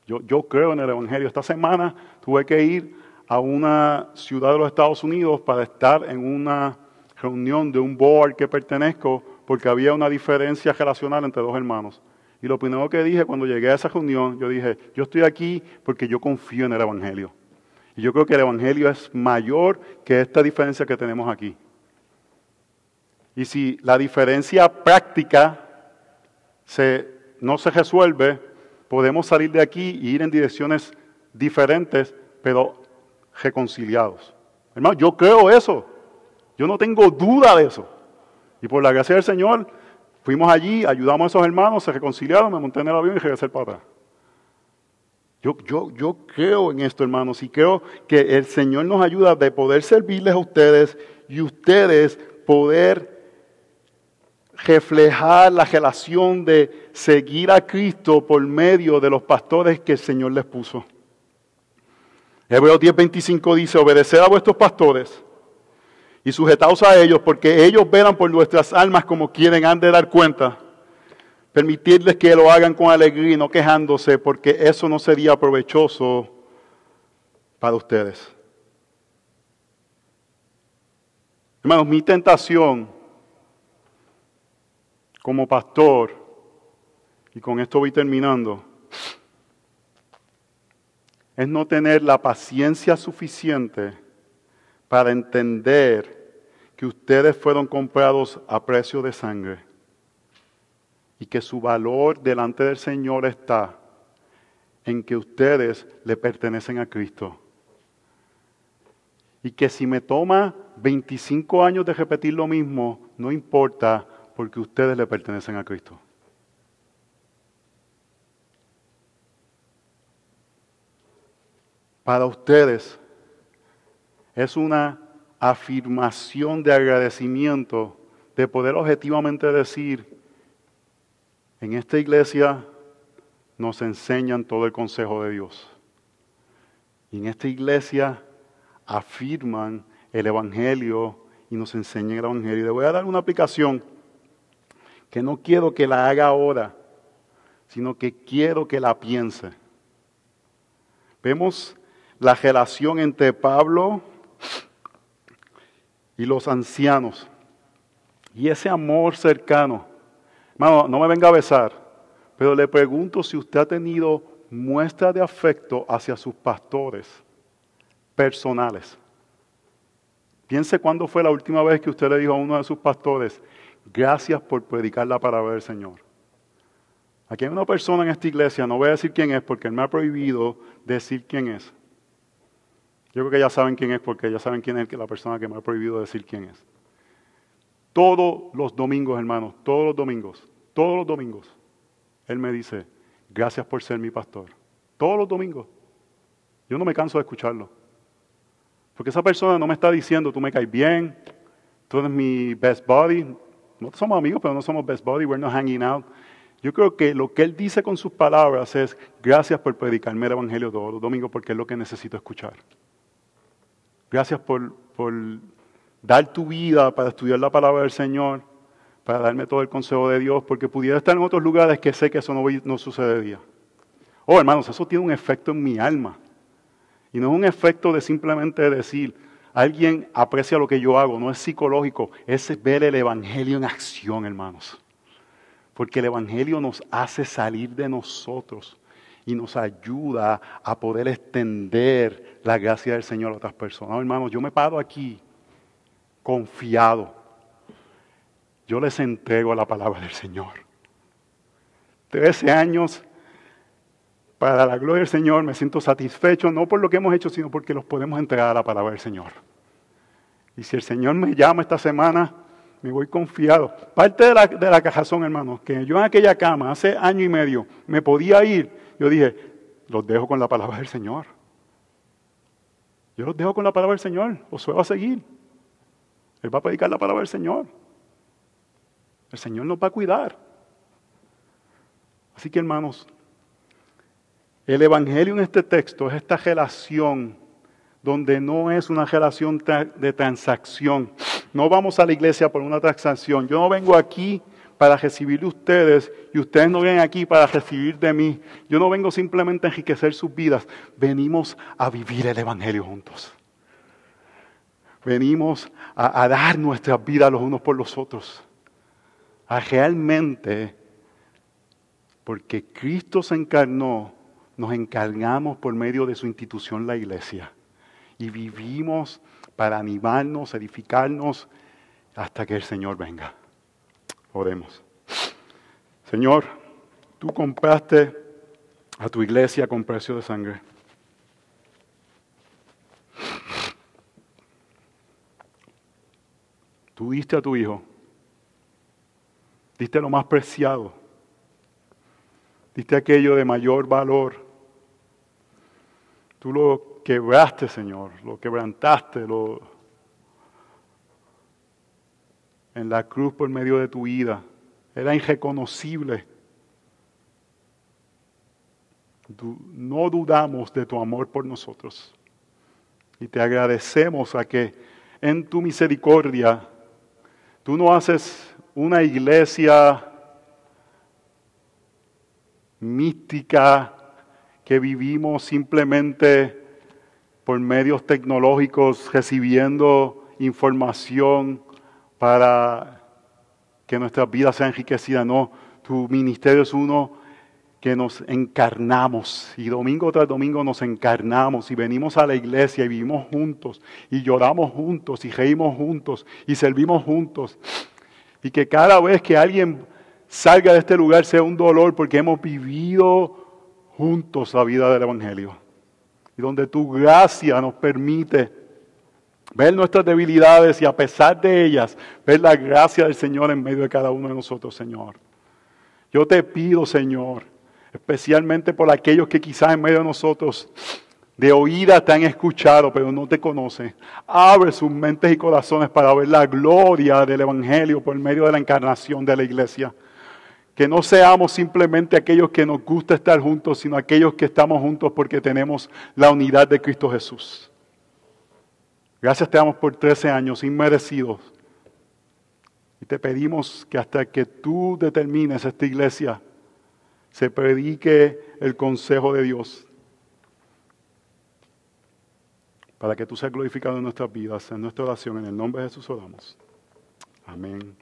Yo, yo creo en el Evangelio. Esta semana tuve que ir a una ciudad de los Estados Unidos para estar en una reunión de un board que pertenezco porque había una diferencia relacional entre dos hermanos. Y lo primero que dije cuando llegué a esa reunión, yo dije, yo estoy aquí porque yo confío en el Evangelio. Y yo creo que el Evangelio es mayor que esta diferencia que tenemos aquí. Y si la diferencia práctica no se resuelve, podemos salir de aquí y ir en direcciones diferentes, pero reconciliados. Hermano, yo creo eso. Yo no tengo duda de eso. Y por la gracia del Señor, fuimos allí, ayudamos a esos hermanos, se reconciliaron, me monté en el avión y regresé para atrás. Yo, yo, creo en esto, hermanos, y creo que el Señor nos ayuda de poder servirles a ustedes y ustedes poder reflejar la relación de seguir a Cristo por medio de los pastores que el Señor les puso. Hebreos 10:25 dice, obedeced a vuestros pastores y sujetaos a ellos, porque ellos velan por nuestras almas como quieren han de dar cuenta Permitirles que lo hagan con alegría y no quejándose, porque eso no sería provechoso para ustedes. Hermanos, mi tentación como pastor, y con esto voy terminando, es no tener la paciencia suficiente para entender que ustedes fueron comprados a precio de sangre y que su valor delante del Señor está en que ustedes le pertenecen a Cristo. Y que si me toma 25 años de repetir lo mismo, no importa porque ustedes le pertenecen a Cristo. Para ustedes es una afirmación de agradecimiento de poder objetivamente decir, en esta iglesia nos enseñan todo el consejo de Dios. Y en esta iglesia afirman el Evangelio y nos enseñan el Evangelio. Y le voy a dar una aplicación que no quiero que la haga ahora, sino que quiero que la piense. Vemos la relación entre Pablo y los ancianos y ese amor cercano Hermano, no me venga a besar, pero le pregunto si usted ha tenido muestra de afecto hacia sus pastores personales. Piense cuándo fue la última vez que usted le dijo a uno de sus pastores, gracias por predicar la palabra del Señor. Aquí hay una persona en esta iglesia, no voy a decir quién es porque él me ha prohibido decir quién es. Yo creo que ya saben quién es porque ya saben quién es la persona que me ha prohibido decir quién es. Todos los domingos, hermanos, todos los domingos, todos los domingos, Él me dice, gracias por ser mi pastor. Todos los domingos. Yo no me canso de escucharlo. Porque esa persona no me está diciendo, tú me caes bien, tú eres mi best buddy. Somos amigos, pero no somos best buddy, we're not hanging out. Yo creo que lo que él dice con sus palabras es, gracias por predicarme el Evangelio todos los domingos porque es lo que necesito escuchar. Gracias por, por dar tu vida para estudiar la palabra del Señor, para darme todo el consejo de Dios, porque pudiera estar en otros lugares que sé que eso no, no sucedería. Oh, hermanos, eso tiene un efecto en mi alma. Y no es un efecto de simplemente decir, alguien aprecia lo que yo hago, no es psicológico, es ver el Evangelio en acción, hermanos. Porque el Evangelio nos hace salir de nosotros y nos ayuda a poder extender la gracia del Señor a otras personas. hermanos, yo me paro aquí confiado. Yo les entrego la palabra del Señor. Trece años para la gloria del Señor, me siento satisfecho, no por lo que hemos hecho, sino porque los podemos entregar a la palabra del Señor. Y si el Señor me llama esta semana, me voy confiado. Parte de la, de la cajazón, hermanos, que yo en aquella cama hace año y medio me podía ir, yo dije, los dejo con la palabra del Señor. Yo los dejo con la palabra del Señor, os va a seguir. Él va a predicar la palabra del Señor. El Señor nos va a cuidar. Así que hermanos, el Evangelio en este texto es esta relación donde no es una relación de transacción. No vamos a la iglesia por una transacción. Yo no vengo aquí para recibir de ustedes y ustedes no vienen aquí para recibir de mí. Yo no vengo simplemente a enriquecer sus vidas. Venimos a vivir el Evangelio juntos. Venimos a, a dar nuestras vidas los unos por los otros. A realmente, porque Cristo se encarnó, nos encargamos por medio de su institución, la iglesia y vivimos para animarnos, edificarnos hasta que el Señor venga. Oremos. Señor, tú compraste a tu iglesia con precio de sangre. Tú diste a tu hijo, diste lo más preciado, diste aquello de mayor valor. Tú lo quebraste, Señor, lo quebrantaste, lo, en la cruz por medio de tu vida. Era irreconocible. No dudamos de tu amor por nosotros. Y te agradecemos a que en tu misericordia tú no haces una iglesia mística que vivimos simplemente por medios tecnológicos recibiendo información para que nuestras vidas sean enriquecidas. No, tu ministerio es uno que nos encarnamos y domingo tras domingo nos encarnamos y venimos a la iglesia y vivimos juntos y lloramos juntos y reímos juntos y servimos juntos. Y que cada vez que alguien salga de este lugar sea un dolor porque hemos vivido juntos la vida del Evangelio y donde tu gracia nos permite ver nuestras debilidades y a pesar de ellas, ver la gracia del Señor en medio de cada uno de nosotros, Señor. Yo te pido, Señor, especialmente por aquellos que quizás en medio de nosotros de oídas te han escuchado, pero no te conocen. Abre sus mentes y corazones para ver la gloria del Evangelio por medio de la encarnación de la iglesia. Que no seamos simplemente aquellos que nos gusta estar juntos, sino aquellos que estamos juntos porque tenemos la unidad de Cristo Jesús. Gracias te damos por 13 años inmerecidos. Y te pedimos que hasta que tú determines esta iglesia, se predique el consejo de Dios. Para que tú seas glorificado en nuestras vidas, en nuestra oración. En el nombre de Jesús oramos. Amén.